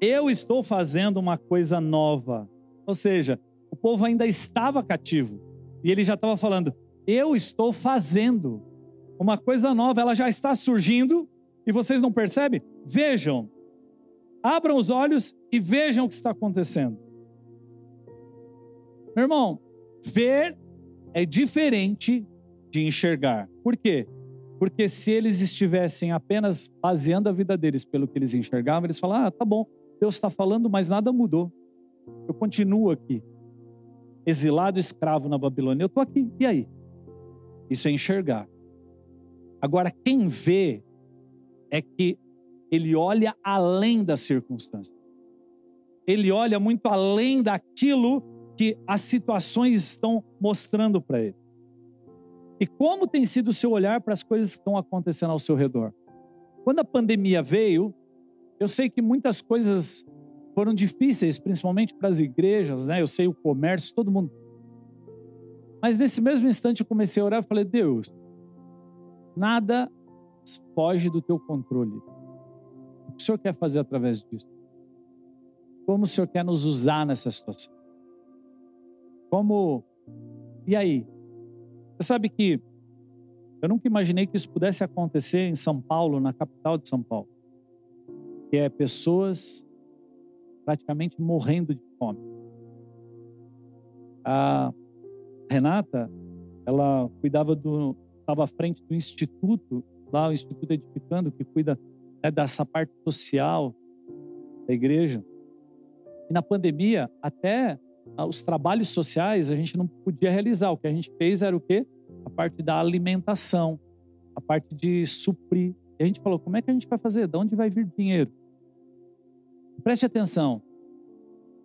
Eu estou fazendo uma coisa nova. Ou seja, o povo ainda estava cativo. E ele já estava falando: Eu estou fazendo uma coisa nova. Ela já está surgindo. E vocês não percebem? Vejam. Abram os olhos e vejam o que está acontecendo. Meu irmão, ver é diferente de enxergar. Por quê? Porque se eles estivessem apenas baseando a vida deles pelo que eles enxergavam, eles falavam: ah, tá bom, Deus está falando, mas nada mudou. Eu continuo aqui, exilado, escravo na Babilônia. Eu estou aqui, e aí? Isso é enxergar. Agora, quem vê é que ele olha além das circunstâncias. Ele olha muito além daquilo que as situações estão mostrando para ele. E como tem sido o seu olhar para as coisas que estão acontecendo ao seu redor? Quando a pandemia veio, eu sei que muitas coisas foram difíceis, principalmente para as igrejas, né? Eu sei o comércio, todo mundo. Mas nesse mesmo instante eu comecei a orar e falei: Deus, nada foge do teu controle. O que o Senhor quer fazer através disso? Como o Senhor quer nos usar nessa situação? Como. E aí? Você sabe que eu nunca imaginei que isso pudesse acontecer em São Paulo, na capital de São Paulo. Que é pessoas praticamente morrendo de fome. A Renata, ela cuidava do, estava à frente do instituto, lá o Instituto Edificando, que cuida né, dessa parte social da igreja. E na pandemia, até os trabalhos sociais a gente não podia realizar. O que a gente fez era o quê? A parte da alimentação, a parte de suprir. E a gente falou: como é que a gente vai fazer? De onde vai vir dinheiro? Preste atenção.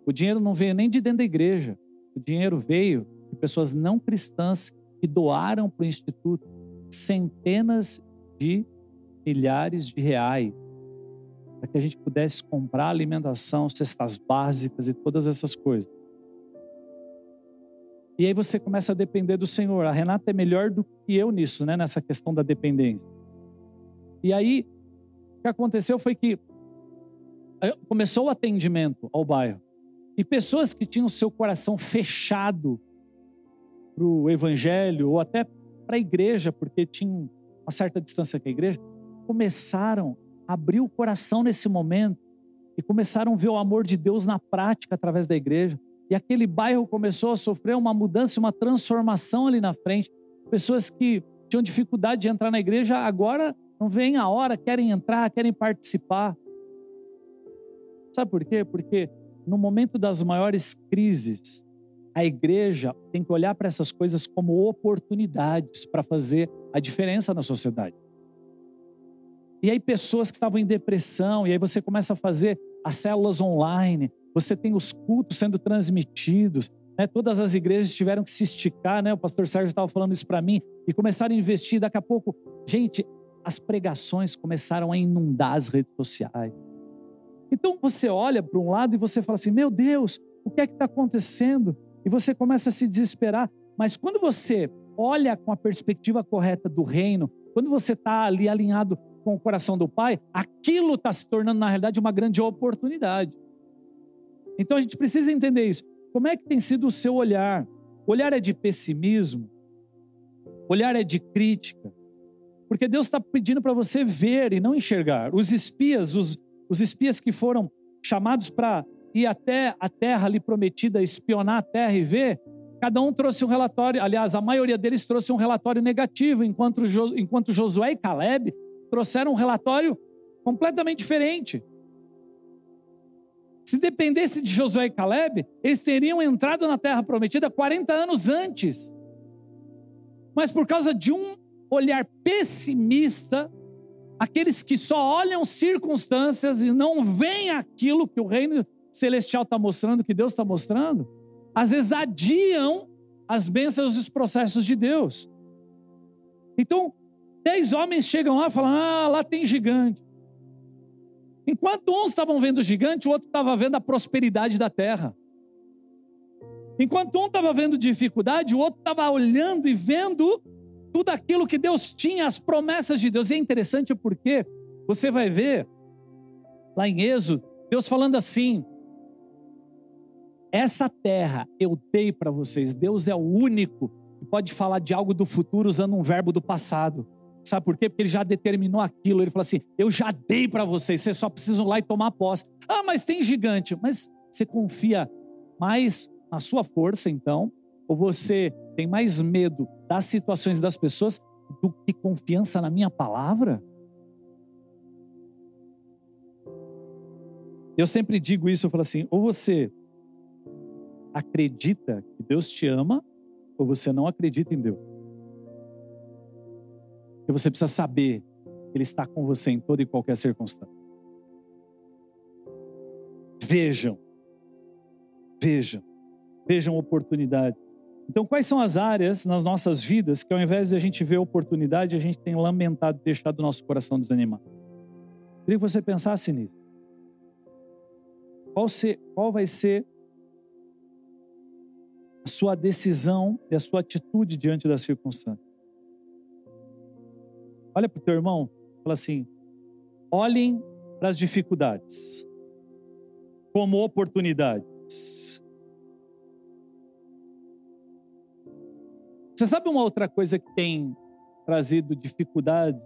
O dinheiro não veio nem de dentro da igreja. O dinheiro veio de pessoas não cristãs que doaram para o instituto centenas de milhares de reais para que a gente pudesse comprar alimentação, cestas básicas e todas essas coisas. E aí você começa a depender do Senhor. A Renata é melhor do que eu nisso, né? Nessa questão da dependência. E aí, o que aconteceu foi que começou o atendimento ao bairro. E pessoas que tinham seu coração fechado para o evangelho, ou até para a igreja, porque tinham uma certa distância com a igreja, começaram a abrir o coração nesse momento e começaram a ver o amor de Deus na prática através da igreja. E aquele bairro começou a sofrer uma mudança, uma transformação ali na frente. Pessoas que tinham dificuldade de entrar na igreja, agora não vem a hora, querem entrar, querem participar. Sabe por quê? Porque no momento das maiores crises, a igreja tem que olhar para essas coisas como oportunidades para fazer a diferença na sociedade. E aí, pessoas que estavam em depressão, e aí você começa a fazer as células online, você tem os cultos sendo transmitidos, né? todas as igrejas tiveram que se esticar, né? o pastor Sérgio estava falando isso para mim, e começaram a investir. Daqui a pouco, gente, as pregações começaram a inundar as redes sociais. Então você olha para um lado e você fala assim: meu Deus, o que é que está acontecendo? E você começa a se desesperar. Mas quando você olha com a perspectiva correta do reino, quando você está ali alinhado com o coração do Pai, aquilo está se tornando, na realidade, uma grande oportunidade. Então a gente precisa entender isso. Como é que tem sido o seu olhar? O olhar é de pessimismo? O olhar é de crítica? Porque Deus está pedindo para você ver e não enxergar. Os espias, os, os espias que foram chamados para ir até a terra ali prometida, espionar a terra e ver, cada um trouxe um relatório, aliás, a maioria deles trouxe um relatório negativo, enquanto, enquanto Josué e Caleb trouxeram um relatório completamente diferente. Se dependesse de Josué e Caleb, eles teriam entrado na terra prometida 40 anos antes. Mas por causa de um olhar pessimista, aqueles que só olham circunstâncias e não veem aquilo que o reino celestial está mostrando, que Deus está mostrando, às vezes adiam as bênçãos e os processos de Deus. Então, dez homens chegam lá e falam: Ah, lá tem gigante. Enquanto uns estavam vendo o gigante, o outro estava vendo a prosperidade da terra. Enquanto um estava vendo dificuldade, o outro estava olhando e vendo tudo aquilo que Deus tinha, as promessas de Deus. E é interessante porque você vai ver lá em Êxodo, Deus falando assim: essa terra eu dei para vocês. Deus é o único que pode falar de algo do futuro usando um verbo do passado. Sabe por quê? Porque ele já determinou aquilo. Ele falou assim: Eu já dei para vocês, vocês só precisam lá e tomar posse. Ah, mas tem gigante. Mas você confia mais na sua força, então? Ou você tem mais medo das situações das pessoas do que confiança na minha palavra? Eu sempre digo isso, eu falo assim: ou você acredita que Deus te ama, ou você não acredita em Deus. E você precisa saber que Ele está com você em toda e qualquer circunstância. Vejam, vejam, vejam oportunidades. Então, quais são as áreas nas nossas vidas que, ao invés de a gente ver oportunidade, a gente tem lamentado, deixado o nosso coração desanimado? Queria que você pensasse nisso. Qual, ser, qual vai ser a sua decisão e a sua atitude diante da circunstância? Olha para o teu irmão, fala assim: olhem para as dificuldades como oportunidades. Você sabe uma outra coisa que tem trazido dificuldade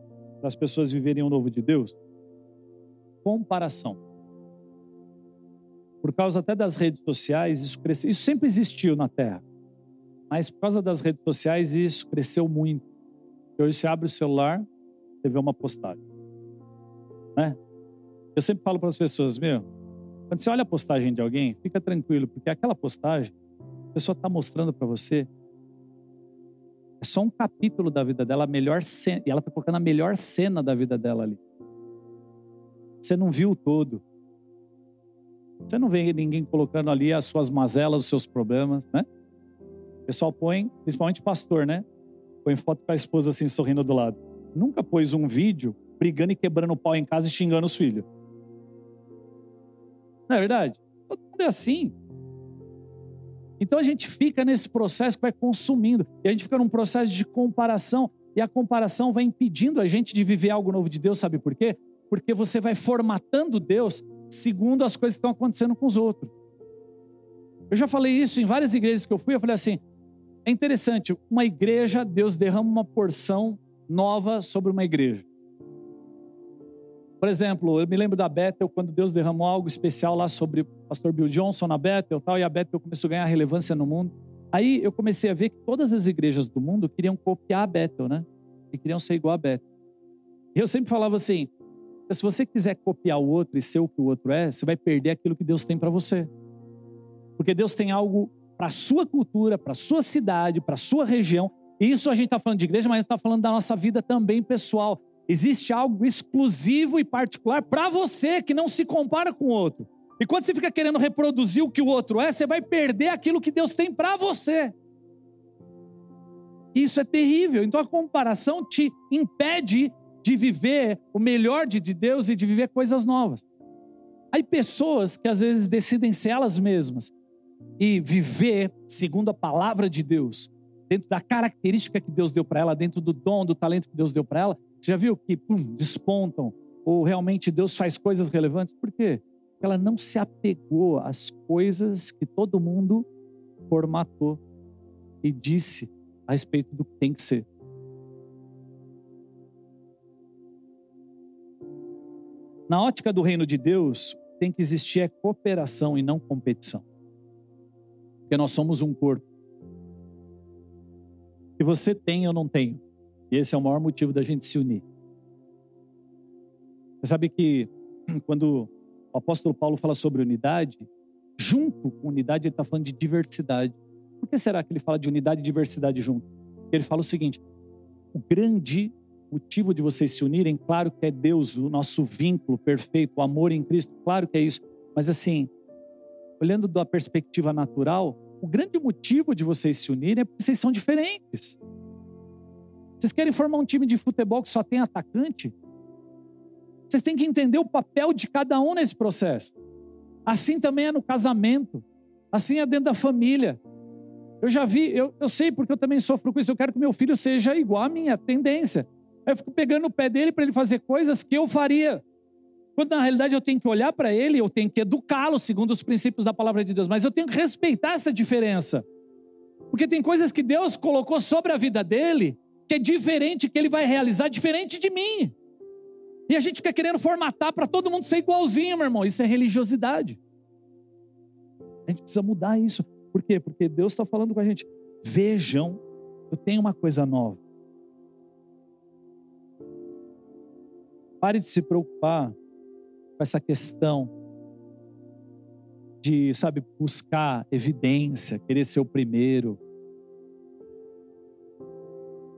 para as pessoas viverem o novo de Deus? Comparação. por causa até das redes sociais, isso. Isso sempre existiu na Terra. Mas por causa das redes sociais, isso cresceu muito. Hoje você abre o celular, vê uma postagem. Né? Eu sempre falo para as pessoas, meu, quando você olha a postagem de alguém, fica tranquilo, porque aquela postagem, a pessoa está mostrando para você é só um capítulo da vida dela, a melhor cena, e ela está colocando a melhor cena da vida dela ali. Você não viu o todo. Você não vê ninguém colocando ali as suas mazelas, os seus problemas, né? O pessoal põe, principalmente pastor, né? Põe foto com a esposa assim sorrindo do lado. Nunca pôs um vídeo brigando e quebrando o pau em casa e xingando os filhos. Não é verdade? Todo mundo é assim. Então a gente fica nesse processo que vai consumindo. E a gente fica num processo de comparação. E a comparação vai impedindo a gente de viver algo novo de Deus, sabe por quê? Porque você vai formatando Deus segundo as coisas que estão acontecendo com os outros. Eu já falei isso em várias igrejas que eu fui. Eu falei assim: é interessante, uma igreja, Deus derrama uma porção nova sobre uma igreja. Por exemplo, eu me lembro da Bethel, quando Deus derramou algo especial lá sobre o pastor Bill Johnson na Bethel tal, e a Bethel começou a ganhar relevância no mundo. Aí eu comecei a ver que todas as igrejas do mundo queriam copiar a Bethel, né? E queriam ser igual a Bethel. E eu sempre falava assim, se você quiser copiar o outro e ser o que o outro é, você vai perder aquilo que Deus tem para você. Porque Deus tem algo para sua cultura, para sua cidade, para sua região. Isso a gente está falando de igreja, mas está falando da nossa vida também pessoal. Existe algo exclusivo e particular para você que não se compara com o outro. E quando você fica querendo reproduzir o que o outro é, você vai perder aquilo que Deus tem para você. Isso é terrível. Então a comparação te impede de viver o melhor de Deus e de viver coisas novas. Aí pessoas que às vezes decidem ser elas mesmas e viver segundo a palavra de Deus, dentro da característica que Deus deu para ela, dentro do dom, do talento que Deus deu para ela, você já viu que pum, despontam? Ou realmente Deus faz coisas relevantes? Por quê? Porque ela não se apegou às coisas que todo mundo formatou e disse a respeito do que tem que ser. Na ótica do reino de Deus, tem que existir é cooperação e não competição. Porque nós somos um corpo. Se você tem, eu não tenho. E esse é o maior motivo da gente se unir. Você sabe que quando o apóstolo Paulo fala sobre unidade, junto com unidade ele está falando de diversidade. Por que será que ele fala de unidade e diversidade junto? Ele fala o seguinte: o grande motivo de vocês se unirem, claro que é Deus, o nosso vínculo perfeito, o amor em Cristo, claro que é isso. Mas assim, olhando da perspectiva natural, o grande motivo de vocês se unirem é porque vocês são diferentes. Vocês querem formar um time de futebol que só tem atacante? Vocês têm que entender o papel de cada um nesse processo. Assim também é no casamento. Assim é dentro da família. Eu já vi, eu, eu sei porque eu também sofro com isso. Eu quero que meu filho seja igual a minha tendência. Eu fico pegando o pé dele para ele fazer coisas que eu faria. Quando na realidade eu tenho que olhar para ele, eu tenho que educá-lo segundo os princípios da palavra de Deus, mas eu tenho que respeitar essa diferença. Porque tem coisas que Deus colocou sobre a vida dele que é diferente, que ele vai realizar diferente de mim. E a gente fica querendo formatar para todo mundo ser igualzinho, meu irmão. Isso é religiosidade. A gente precisa mudar isso. Por quê? Porque Deus está falando com a gente. Vejam, eu tenho uma coisa nova. Pare de se preocupar com essa questão de, sabe, buscar evidência, querer ser o primeiro,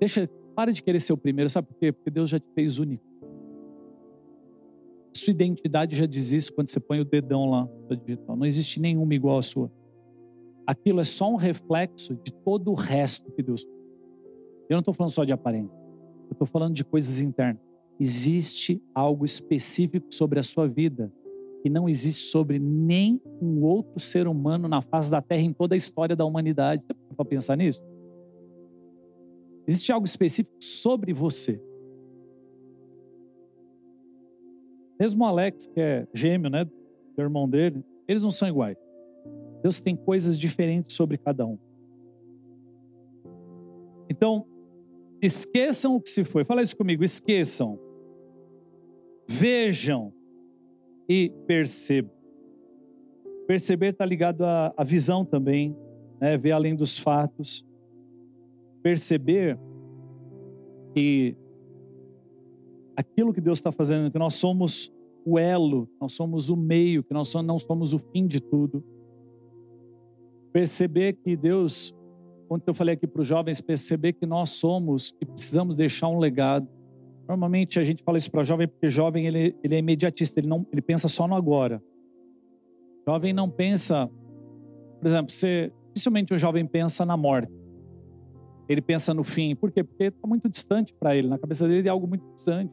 Deixa, para de querer ser o primeiro, sabe por quê? Porque Deus já te fez único. Sua identidade já diz isso quando você põe o dedão lá no digital. Não existe nenhuma igual à sua. Aquilo é só um reflexo de todo o resto que Deus. Eu não estou falando só de aparência. Eu estou falando de coisas internas. Existe algo específico sobre a sua vida que não existe sobre nem um outro ser humano na face da Terra em toda a história da humanidade. Para pensar nisso? Existe algo específico sobre você. Mesmo o Alex, que é gêmeo, né, do irmão dele, eles não são iguais. Deus tem coisas diferentes sobre cada um. Então, esqueçam o que se foi. Fala isso comigo, esqueçam. Vejam e percebam. Perceber está ligado à, à, visão também, né? ver além dos fatos. Perceber que aquilo que Deus está fazendo, que nós somos o elo, nós somos o meio, que nós não somos o fim de tudo. Perceber que Deus, quando eu falei aqui para os jovens, perceber que nós somos e precisamos deixar um legado. Normalmente a gente fala isso para jovem porque jovem ele, ele é imediatista, ele não ele pensa só no agora. Jovem não pensa, por exemplo, você, dificilmente o jovem pensa na morte. Ele pensa no fim. Por quê? Porque está muito distante para ele. Na cabeça dele é algo muito distante.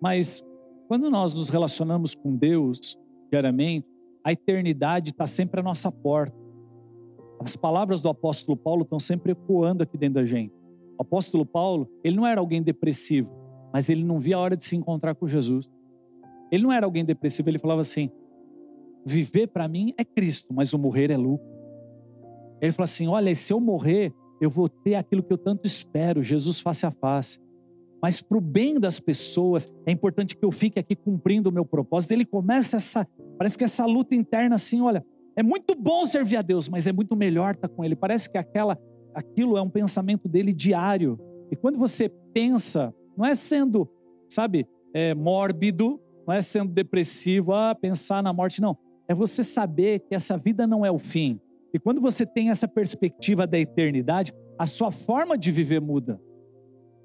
Mas quando nós nos relacionamos com Deus diariamente, a eternidade está sempre à nossa porta. As palavras do apóstolo Paulo estão sempre ecoando aqui dentro da gente. O apóstolo Paulo, ele não era alguém depressivo, mas ele não via a hora de se encontrar com Jesus. Ele não era alguém depressivo, ele falava assim: viver para mim é Cristo, mas o morrer é lucro. Ele falou assim: olha, se eu morrer, eu vou ter aquilo que eu tanto espero, Jesus face a face. Mas para o bem das pessoas, é importante que eu fique aqui cumprindo o meu propósito. Ele começa essa, parece que essa luta interna assim, olha, é muito bom servir a Deus, mas é muito melhor estar com Ele. Parece que aquela, aquilo é um pensamento dele diário. E quando você pensa, não é sendo, sabe, é, mórbido, não é sendo depressivo, ah, pensar na morte, não. É você saber que essa vida não é o fim. E quando você tem essa perspectiva da eternidade, a sua forma de viver muda.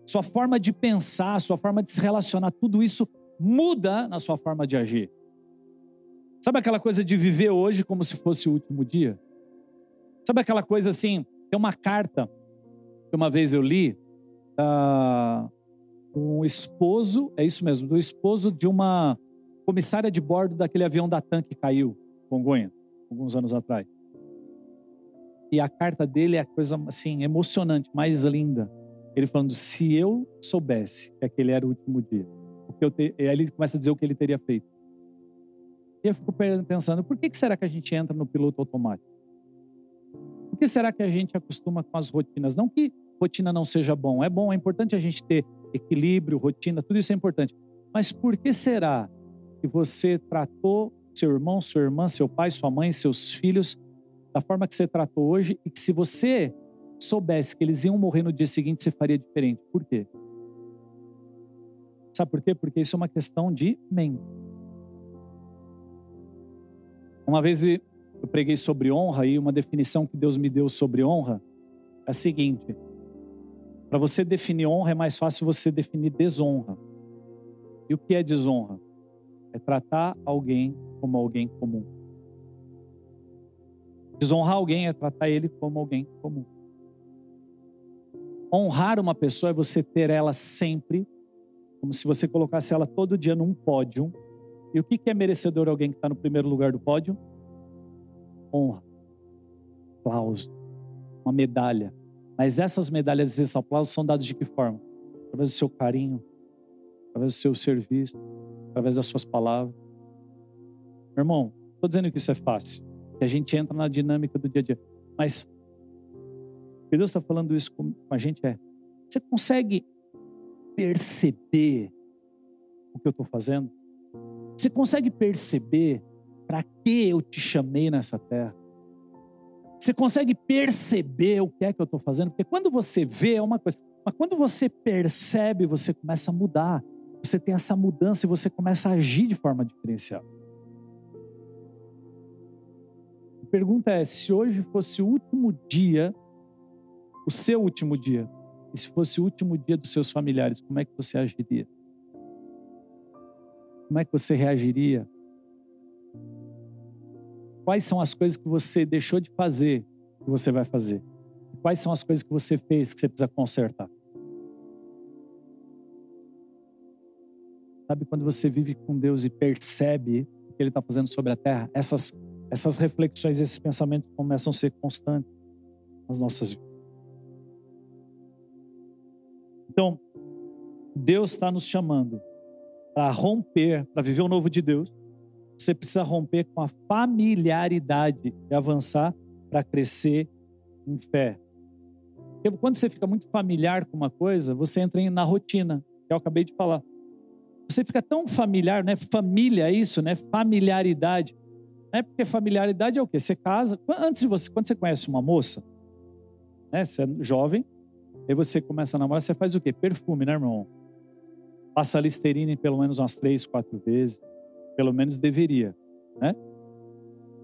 Sua forma de pensar, sua forma de se relacionar, tudo isso muda na sua forma de agir. Sabe aquela coisa de viver hoje como se fosse o último dia? Sabe aquela coisa assim, tem uma carta que uma vez eu li da um esposo, é isso mesmo, do esposo de uma comissária de bordo daquele avião da TAM que caiu, Congonha, alguns anos atrás. E a carta dele é a coisa assim emocionante, mais linda. Ele falando: se eu soubesse que aquele era o último dia, o que eu te... aí ele começa a dizer o que ele teria feito. E eu fico pensando: por que será que a gente entra no piloto automático? Por que será que a gente acostuma com as rotinas? Não que rotina não seja bom, é bom, é importante a gente ter equilíbrio, rotina, tudo isso é importante. Mas por que será que você tratou seu irmão, sua irmã, seu pai, sua mãe, seus filhos da forma que você tratou hoje e que se você soubesse que eles iam morrer no dia seguinte, você faria diferente. Por quê? Sabe por quê? Porque isso é uma questão de mente. Uma vez eu preguei sobre honra e uma definição que Deus me deu sobre honra é a seguinte: para você definir honra é mais fácil você definir desonra. E o que é desonra? É tratar alguém como alguém comum. Desonrar alguém é tratar ele como alguém comum. Honrar uma pessoa é você ter ela sempre, como se você colocasse ela todo dia num pódio. E o que é merecedor alguém que está no primeiro lugar do pódio? Honra, aplauso, uma medalha. Mas essas medalhas e esses aplausos são dados de que forma? Através do seu carinho, através do seu serviço, através das suas palavras. Meu irmão, estou dizendo que isso é fácil que a gente entra na dinâmica do dia a dia. Mas o que Deus está falando isso com a gente é: você consegue perceber o que eu estou fazendo? Você consegue perceber para que eu te chamei nessa terra? Você consegue perceber o que é que eu estou fazendo? Porque quando você vê é uma coisa, mas quando você percebe, você começa a mudar. Você tem essa mudança e você começa a agir de forma diferenciada. pergunta é: se hoje fosse o último dia, o seu último dia, e se fosse o último dia dos seus familiares, como é que você agiria? Como é que você reagiria? Quais são as coisas que você deixou de fazer que você vai fazer? Quais são as coisas que você fez que você precisa consertar? Sabe quando você vive com Deus e percebe o que Ele está fazendo sobre a terra? Essas essas reflexões, esses pensamentos começam a ser constantes nas nossas vidas. Então, Deus está nos chamando para romper, para viver o novo de Deus. Você precisa romper com a familiaridade e avançar para crescer em fé. Porque quando você fica muito familiar com uma coisa, você entra na rotina, que eu acabei de falar. Você fica tão familiar, né? Família é isso, né? Familiaridade Né? Porque familiaridade é o quê? Você casa. Antes de você, quando você conhece uma moça, né? Você é jovem, aí você começa a namorar, você faz o quê? Perfume, né, irmão? Passa Listerine pelo menos umas três, quatro vezes. Pelo menos deveria, né?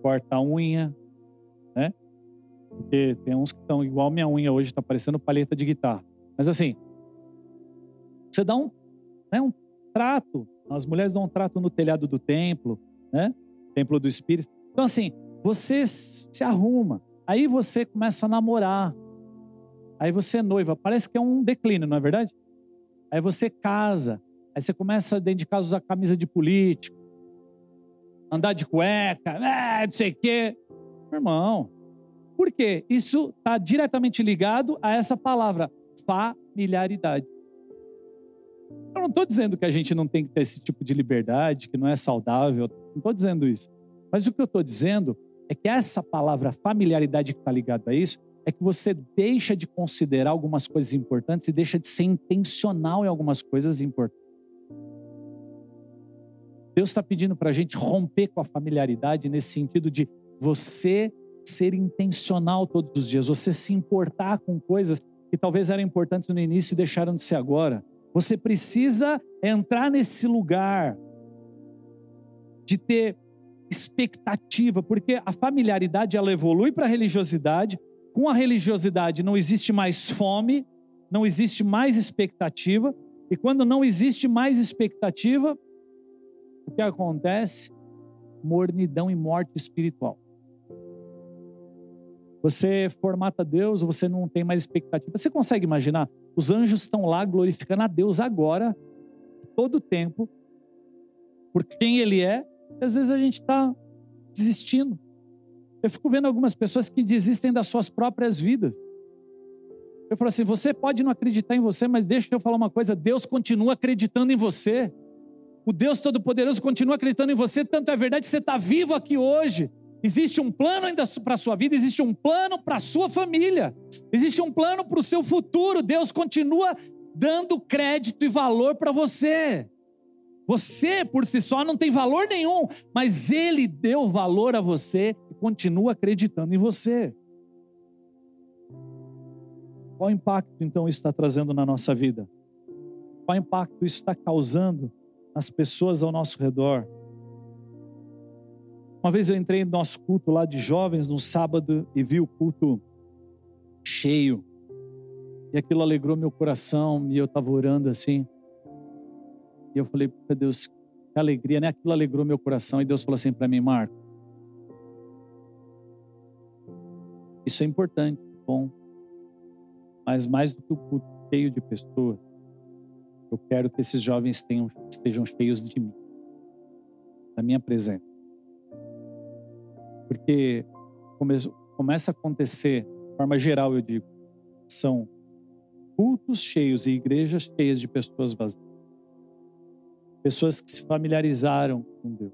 Corta a unha, né? Porque tem uns que estão igual minha unha hoje, está parecendo palheta de guitarra. Mas assim, você dá um, né, um trato. As mulheres dão um trato no telhado do templo, né? Templo do Espírito. Então assim, você se arruma. Aí você começa a namorar. Aí você é noiva. Parece que é um declínio, não é verdade? Aí você casa. Aí você começa dentro de casa usar camisa de político. Andar de cueca, é, não sei o quê. Irmão, por quê? Isso está diretamente ligado a essa palavra, familiaridade. Eu não estou dizendo que a gente não tem que ter esse tipo de liberdade, que não é saudável, não estou dizendo isso. Mas o que eu estou dizendo é que essa palavra familiaridade que está ligada a isso é que você deixa de considerar algumas coisas importantes e deixa de ser intencional em algumas coisas importantes. Deus está pedindo para a gente romper com a familiaridade nesse sentido de você ser intencional todos os dias, você se importar com coisas que talvez eram importantes no início e deixaram de ser agora. Você precisa entrar nesse lugar de ter expectativa, porque a familiaridade ela evolui para a religiosidade. Com a religiosidade não existe mais fome, não existe mais expectativa, e quando não existe mais expectativa, o que acontece? Mornidão e morte espiritual. Você formata Deus, você não tem mais expectativa. Você consegue imaginar? Os anjos estão lá glorificando a Deus agora, todo o tempo, por quem Ele é. E às vezes a gente está desistindo. Eu fico vendo algumas pessoas que desistem das suas próprias vidas. Eu falo assim: você pode não acreditar em você, mas deixa eu falar uma coisa: Deus continua acreditando em você. O Deus Todo-Poderoso continua acreditando em você, tanto é verdade que você está vivo aqui hoje. Existe um plano ainda para a sua vida, existe um plano para a sua família, existe um plano para o seu futuro. Deus continua dando crédito e valor para você. Você por si só não tem valor nenhum, mas Ele deu valor a você e continua acreditando em você. Qual impacto então isso está trazendo na nossa vida? Qual impacto isso está causando nas pessoas ao nosso redor? Uma vez eu entrei no nosso culto lá de jovens no sábado e vi o culto cheio. E aquilo alegrou meu coração e eu estava orando assim. E eu falei, meu Deus, que alegria, né? Aquilo alegrou meu coração. E Deus falou assim para mim, Marco, isso é importante, bom. Mas mais do que o culto cheio de pessoas, eu quero que esses jovens tenham, estejam cheios de mim, da minha presença. Porque começa a acontecer, de forma geral eu digo, são cultos cheios e igrejas cheias de pessoas vazias. Pessoas que se familiarizaram com Deus.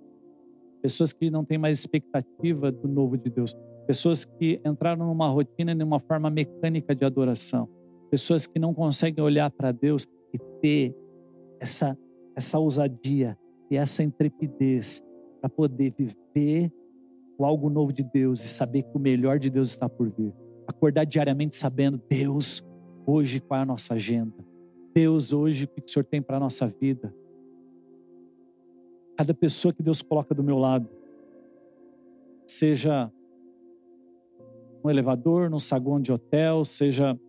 Pessoas que não têm mais expectativa do novo de Deus. Pessoas que entraram numa rotina numa forma mecânica de adoração. Pessoas que não conseguem olhar para Deus ter essa, essa ousadia e essa intrepidez para poder viver o algo novo de Deus e saber que o melhor de Deus está por vir. Acordar diariamente sabendo, Deus, hoje qual é a nossa agenda? Deus, hoje o que o Senhor tem para a nossa vida? Cada pessoa que Deus coloca do meu lado, seja no elevador, no saguão de hotel, seja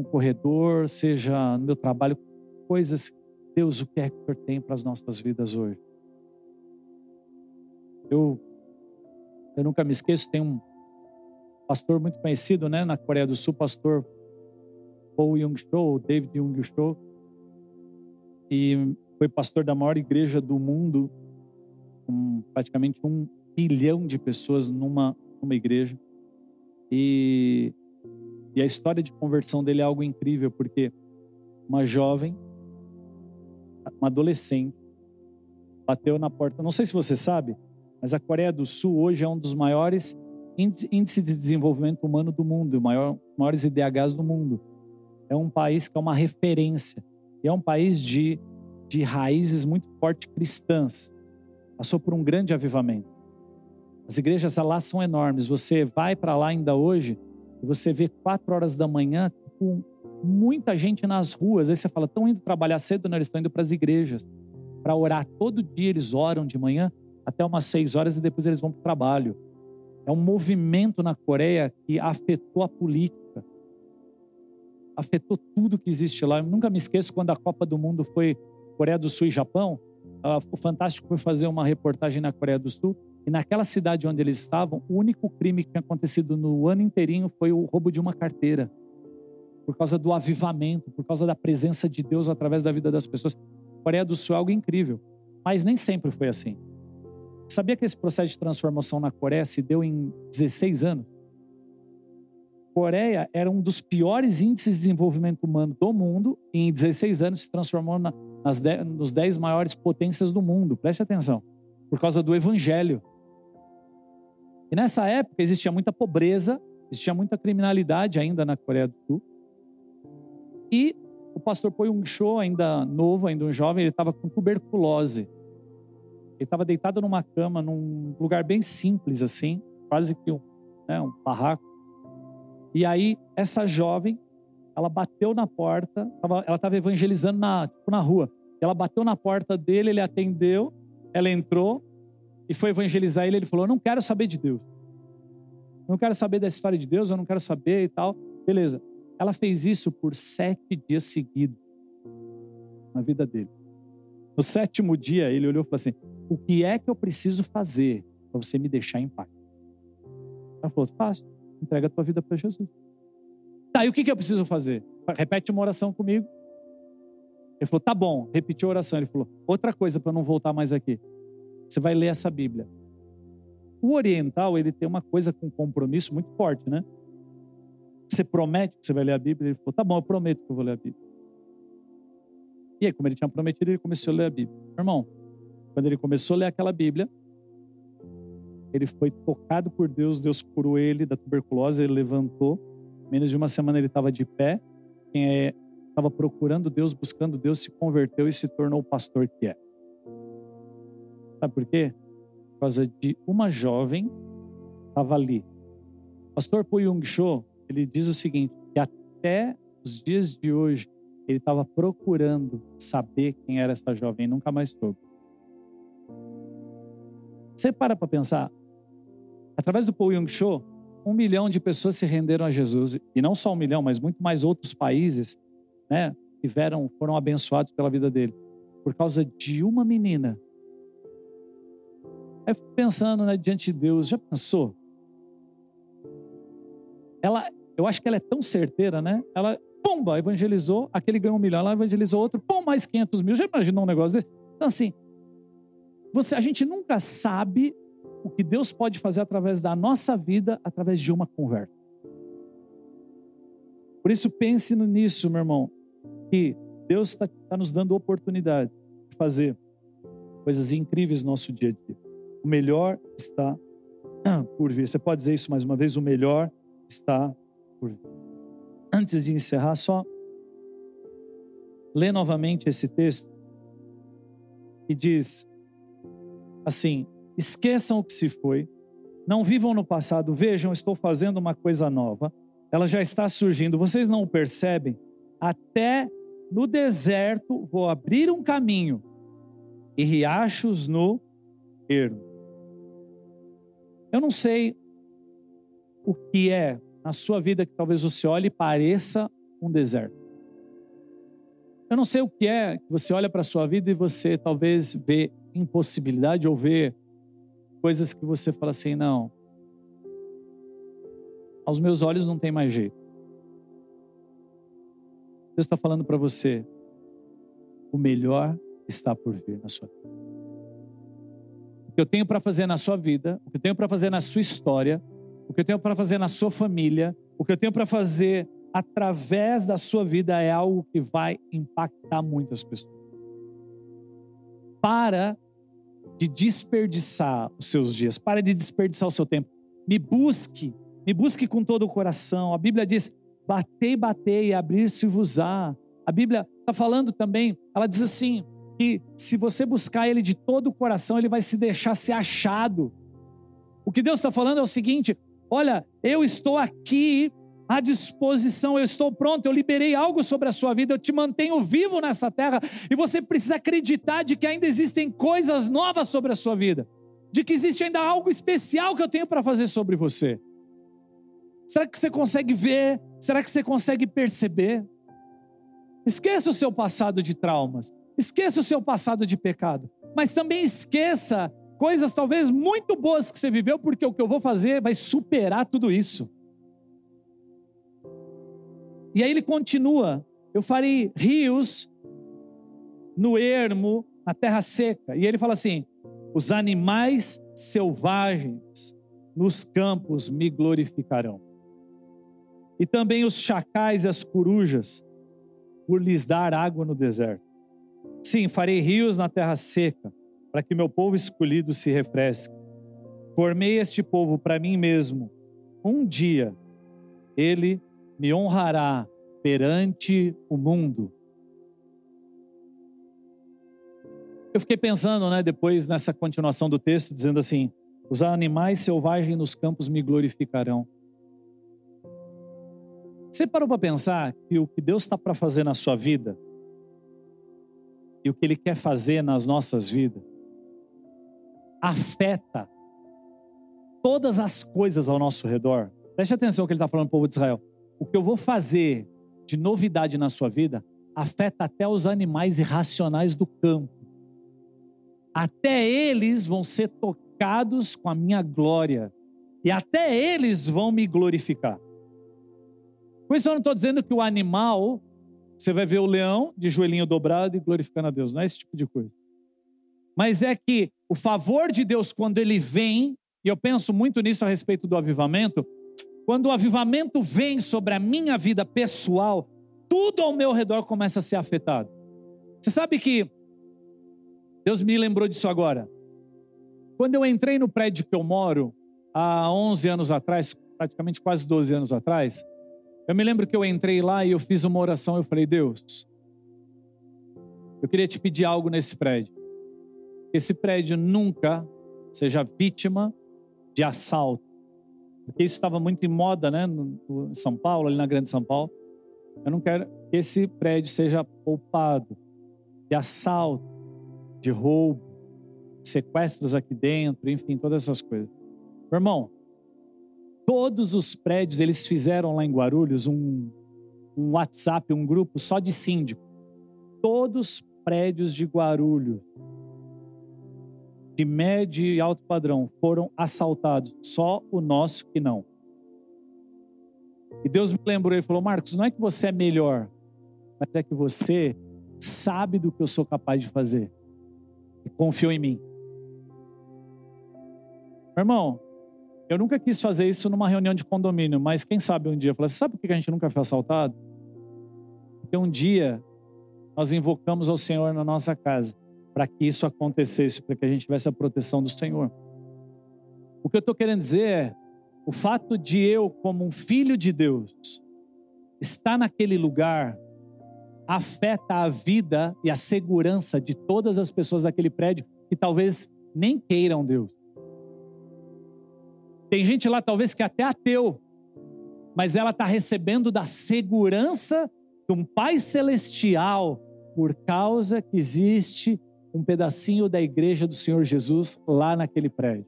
no corredor, seja no meu trabalho, coisas, Deus, o que é que tem para as nossas vidas hoje? Eu eu nunca me esqueço, tem um pastor muito conhecido, né, na Coreia do Sul, pastor Paul Young-cho, David Young-cho, e foi pastor da maior igreja do mundo, com praticamente um bilhão de pessoas numa, numa igreja. E, e a história de conversão dele é algo incrível, porque uma jovem, uma adolescente, bateu na porta. Não sei se você sabe, mas a Coreia do Sul hoje é um dos maiores índices de desenvolvimento humano do mundo, maior, maiores IDHs do mundo. É um país que é uma referência. E é um país de, de raízes muito fortes cristãs. Passou por um grande avivamento. As igrejas lá são enormes. Você vai para lá ainda hoje você vê quatro horas da manhã com muita gente nas ruas. Aí você fala, estão indo trabalhar cedo? Não, eles estão indo para as igrejas para orar todo dia. Eles oram de manhã até umas seis horas e depois eles vão para o trabalho. É um movimento na Coreia que afetou a política, afetou tudo que existe lá. Eu nunca me esqueço quando a Copa do Mundo foi Coreia do Sul e Japão. O Fantástico foi fazer uma reportagem na Coreia do Sul e naquela cidade onde eles estavam, o único crime que tinha acontecido no ano inteirinho foi o roubo de uma carteira. Por causa do avivamento, por causa da presença de Deus através da vida das pessoas. A Coreia do Sul é algo incrível, mas nem sempre foi assim. Sabia que esse processo de transformação na Coreia se deu em 16 anos? Coreia era um dos piores índices de desenvolvimento humano do mundo e em 16 anos se transformou na, nas 10, nos 10 maiores potências do mundo. Preste atenção. Por causa do evangelho. E nessa época existia muita pobreza, existia muita criminalidade ainda na Coreia do Sul. E o pastor Poyung Cho, ainda novo, ainda um jovem, ele estava com tuberculose. Ele estava deitado numa cama, num lugar bem simples assim, quase que um, né, um barraco. E aí, essa jovem, ela bateu na porta, ela estava evangelizando na, tipo, na rua. Ela bateu na porta dele, ele atendeu, ela entrou, e foi evangelizar ele, ele falou: Eu não quero saber de Deus. Eu não quero saber dessa história de Deus, eu não quero saber e tal. Beleza. Ela fez isso por sete dias seguidos na vida dele. No sétimo dia, ele olhou e falou assim: O que é que eu preciso fazer para você me deixar em paz? Ela falou: Fácil, entrega a tua vida para Jesus. Tá, e o que, que eu preciso fazer? Repete uma oração comigo. Ele falou: Tá bom, repetiu a oração. Ele falou: Outra coisa para não voltar mais aqui. Você vai ler essa Bíblia. O oriental, ele tem uma coisa com compromisso muito forte, né? Você promete que você vai ler a Bíblia? Ele falou, tá bom, eu prometo que eu vou ler a Bíblia. E aí, como ele tinha prometido, ele começou a ler a Bíblia. Irmão, quando ele começou a ler aquela Bíblia, ele foi tocado por Deus, Deus curou ele da tuberculose, ele levantou. Menos de uma semana ele estava de pé. Quem estava é, procurando Deus, buscando Deus, se converteu e se tornou o pastor que é. Sabe por quê? Por causa de uma jovem estava ali. Pastor Puyung Cho, ele diz o seguinte, que até os dias de hoje ele estava procurando saber quem era essa jovem e nunca mais soube. Você para para pensar, através do Paul Young Cho, um milhão de pessoas se renderam a Jesus e não só um milhão, mas muito mais outros países, né, tiveram, foram abençoados pela vida dele por causa de uma menina Aí fico pensando né, diante de Deus, já pensou? Ela, eu acho que ela é tão certeira, né? Ela, pumba, evangelizou, aquele ganhou um milhão, ela evangelizou outro, pum, mais 500 mil. Já imaginou um negócio desse? Então, assim, você, a gente nunca sabe o que Deus pode fazer através da nossa vida, através de uma conversa. Por isso, pense nisso, meu irmão, que Deus está tá nos dando oportunidade de fazer coisas incríveis no nosso dia a dia. O melhor está por vir. Você pode dizer isso mais uma vez? O melhor está por vir. Antes de encerrar, só lê novamente esse texto e diz assim: esqueçam o que se foi, não vivam no passado, vejam, estou fazendo uma coisa nova, ela já está surgindo, vocês não o percebem? Até no deserto vou abrir um caminho e riachos no ermo. Eu não sei o que é na sua vida que talvez você olhe e pareça um deserto. Eu não sei o que é que você olha para a sua vida e você talvez vê impossibilidade ou vê coisas que você fala assim, não. Aos meus olhos não tem mais jeito. Deus está falando para você, o melhor está por vir na sua vida o que eu tenho para fazer na sua vida, o que eu tenho para fazer na sua história, o que eu tenho para fazer na sua família, o que eu tenho para fazer através da sua vida é algo que vai impactar muitas pessoas. Para de desperdiçar os seus dias, para de desperdiçar o seu tempo. Me busque, me busque com todo o coração. A Bíblia diz: batei, batei abrir-se-vos-á. A Bíblia está falando também, ela diz assim: que se você buscar ele de todo o coração, ele vai se deixar ser achado. O que Deus está falando é o seguinte: olha, eu estou aqui à disposição, eu estou pronto, eu liberei algo sobre a sua vida, eu te mantenho vivo nessa terra e você precisa acreditar de que ainda existem coisas novas sobre a sua vida, de que existe ainda algo especial que eu tenho para fazer sobre você. Será que você consegue ver? Será que você consegue perceber? Esqueça o seu passado de traumas, esqueça o seu passado de pecado, mas também esqueça coisas talvez muito boas que você viveu, porque o que eu vou fazer vai superar tudo isso. E aí ele continua: Eu farei rios no ermo, na terra seca. E ele fala assim: Os animais selvagens nos campos me glorificarão. E também os chacais e as corujas, por lhes dar água no deserto. Sim, farei rios na terra seca, para que meu povo escolhido se refresque. Formei este povo para mim mesmo. Um dia ele me honrará perante o mundo. Eu fiquei pensando, né, depois nessa continuação do texto, dizendo assim: os animais selvagens nos campos me glorificarão. Você parou para pensar que o que Deus está para fazer na sua vida e o que Ele quer fazer nas nossas vidas afeta todas as coisas ao nosso redor? Preste atenção no que Ele está falando para o povo de Israel o que eu vou fazer de novidade na sua vida afeta até os animais irracionais do campo. Até eles vão ser tocados com a minha glória. E até eles vão me glorificar. Com isso eu não estou dizendo que o animal, você vai ver o leão de joelhinho dobrado e glorificando a Deus. Não é esse tipo de coisa. Mas é que o favor de Deus, quando ele vem, e eu penso muito nisso a respeito do avivamento, quando o avivamento vem sobre a minha vida pessoal, tudo ao meu redor começa a ser afetado. Você sabe que Deus me lembrou disso agora. Quando eu entrei no prédio que eu moro, há 11 anos atrás, praticamente quase 12 anos atrás, eu me lembro que eu entrei lá e eu fiz uma oração. Eu falei, Deus, eu queria te pedir algo nesse prédio. Que esse prédio nunca seja vítima de assalto, porque isso estava muito em moda, né, em São Paulo, ali na Grande São Paulo. Eu não quero que esse prédio seja poupado de assalto, de roubo, sequestros aqui dentro, enfim, todas essas coisas. Meu irmão, todos os prédios, eles fizeram lá em Guarulhos um, um WhatsApp, um grupo só de síndico. Todos os prédios de Guarulhos de médio e alto padrão foram assaltados, só o nosso que não. E Deus me lembrou, ele falou: Marcos, não é que você é melhor, mas é que você sabe do que eu sou capaz de fazer e confiou em mim. Meu irmão, eu nunca quis fazer isso numa reunião de condomínio, mas quem sabe um dia, eu falei, sabe por que a gente nunca foi assaltado? Porque um dia nós invocamos ao Senhor na nossa casa para que isso acontecesse, para que a gente tivesse a proteção do Senhor. O que eu estou querendo dizer é: o fato de eu, como um filho de Deus, estar naquele lugar, afeta a vida e a segurança de todas as pessoas daquele prédio que talvez nem queiram Deus. Tem gente lá, talvez, que é até ateu, mas ela está recebendo da segurança de um Pai Celestial por causa que existe um pedacinho da igreja do Senhor Jesus lá naquele prédio.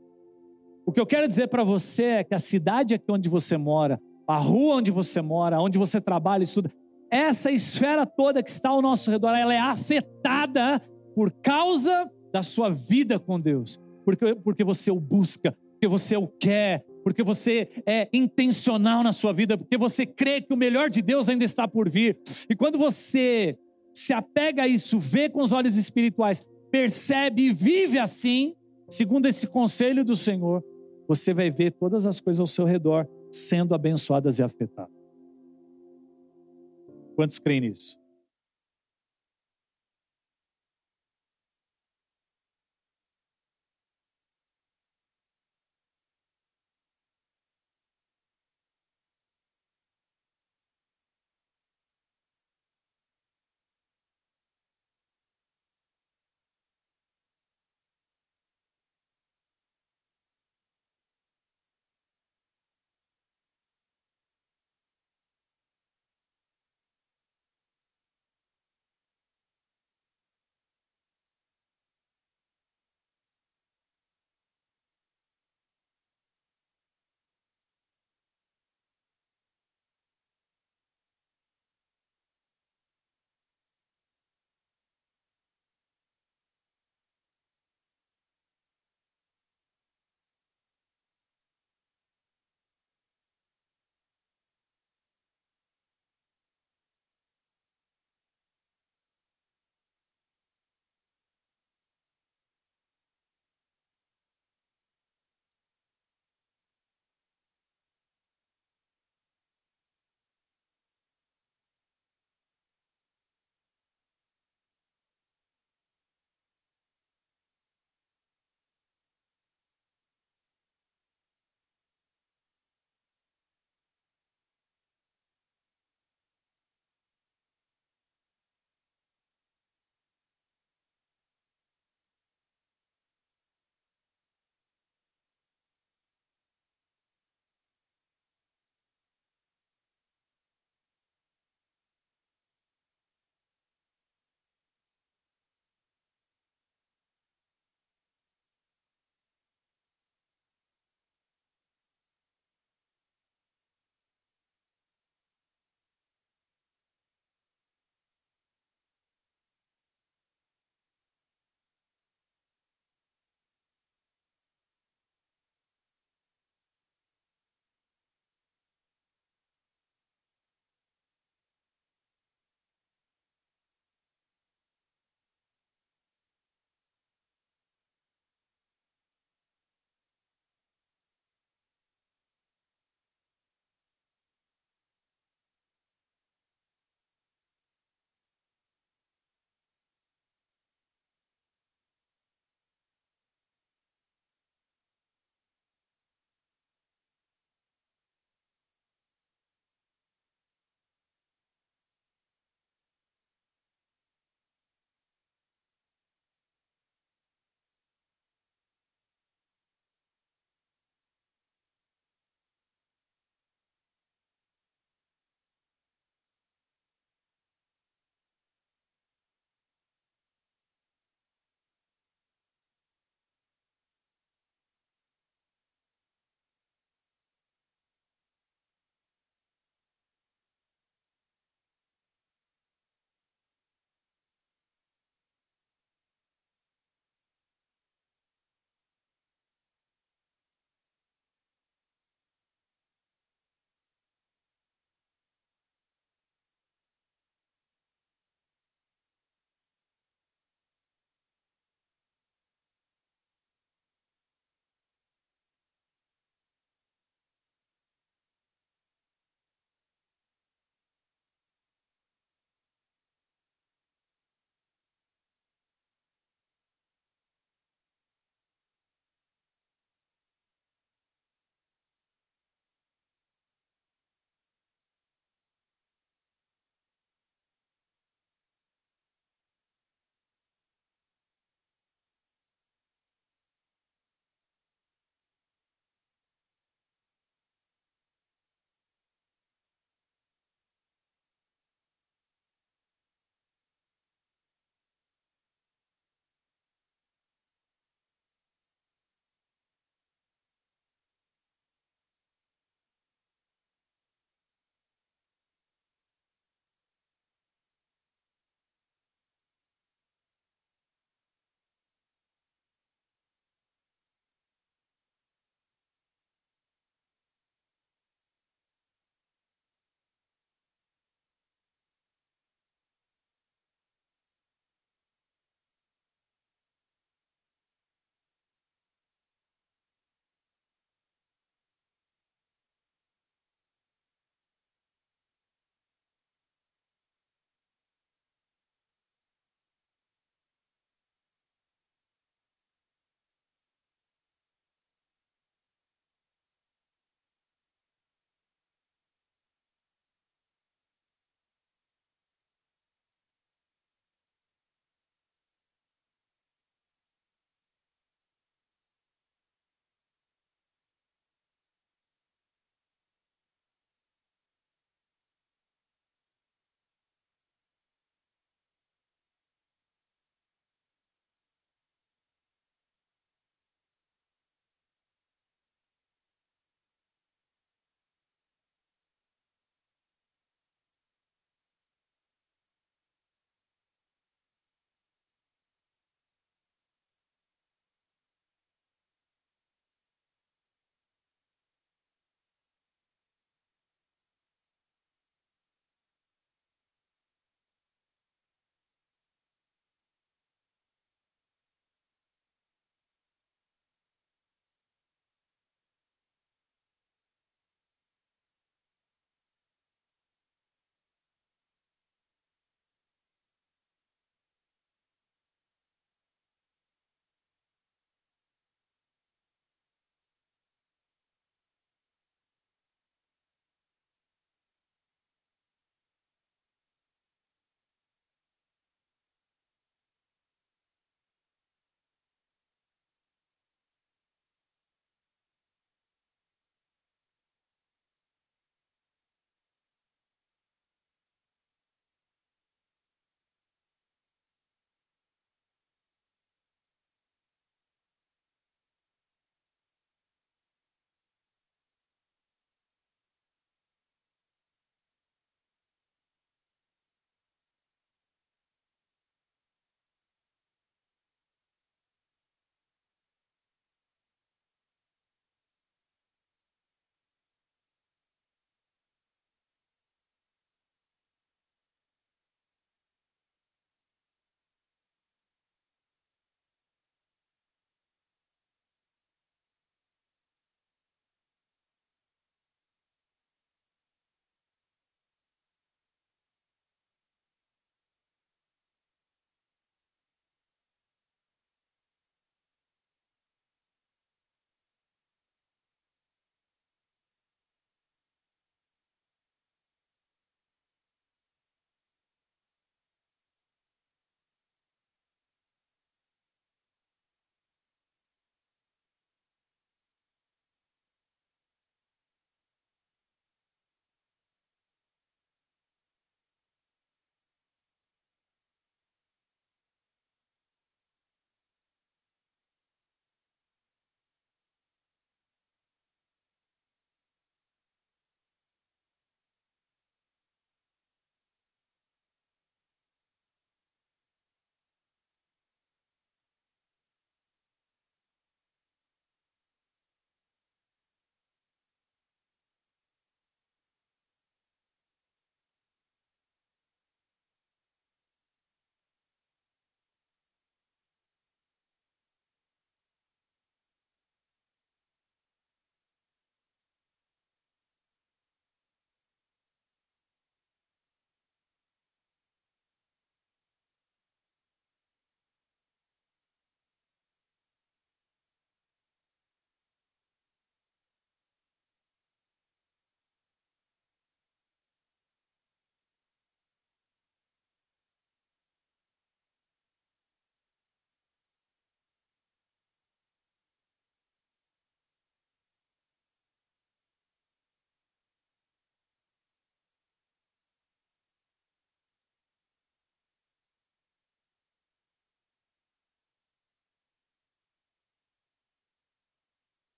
O que eu quero dizer para você é que a cidade aqui onde você mora, a rua onde você mora, onde você trabalha, estuda, essa esfera toda que está ao nosso redor, ela é afetada por causa da sua vida com Deus, porque, porque você o busca, porque você o quer, porque você é intencional na sua vida, porque você crê que o melhor de Deus ainda está por vir. E quando você se apega a isso, vê com os olhos espirituais, percebe e vive assim, segundo esse conselho do Senhor, você vai ver todas as coisas ao seu redor sendo abençoadas e afetadas. Quantos creem nisso?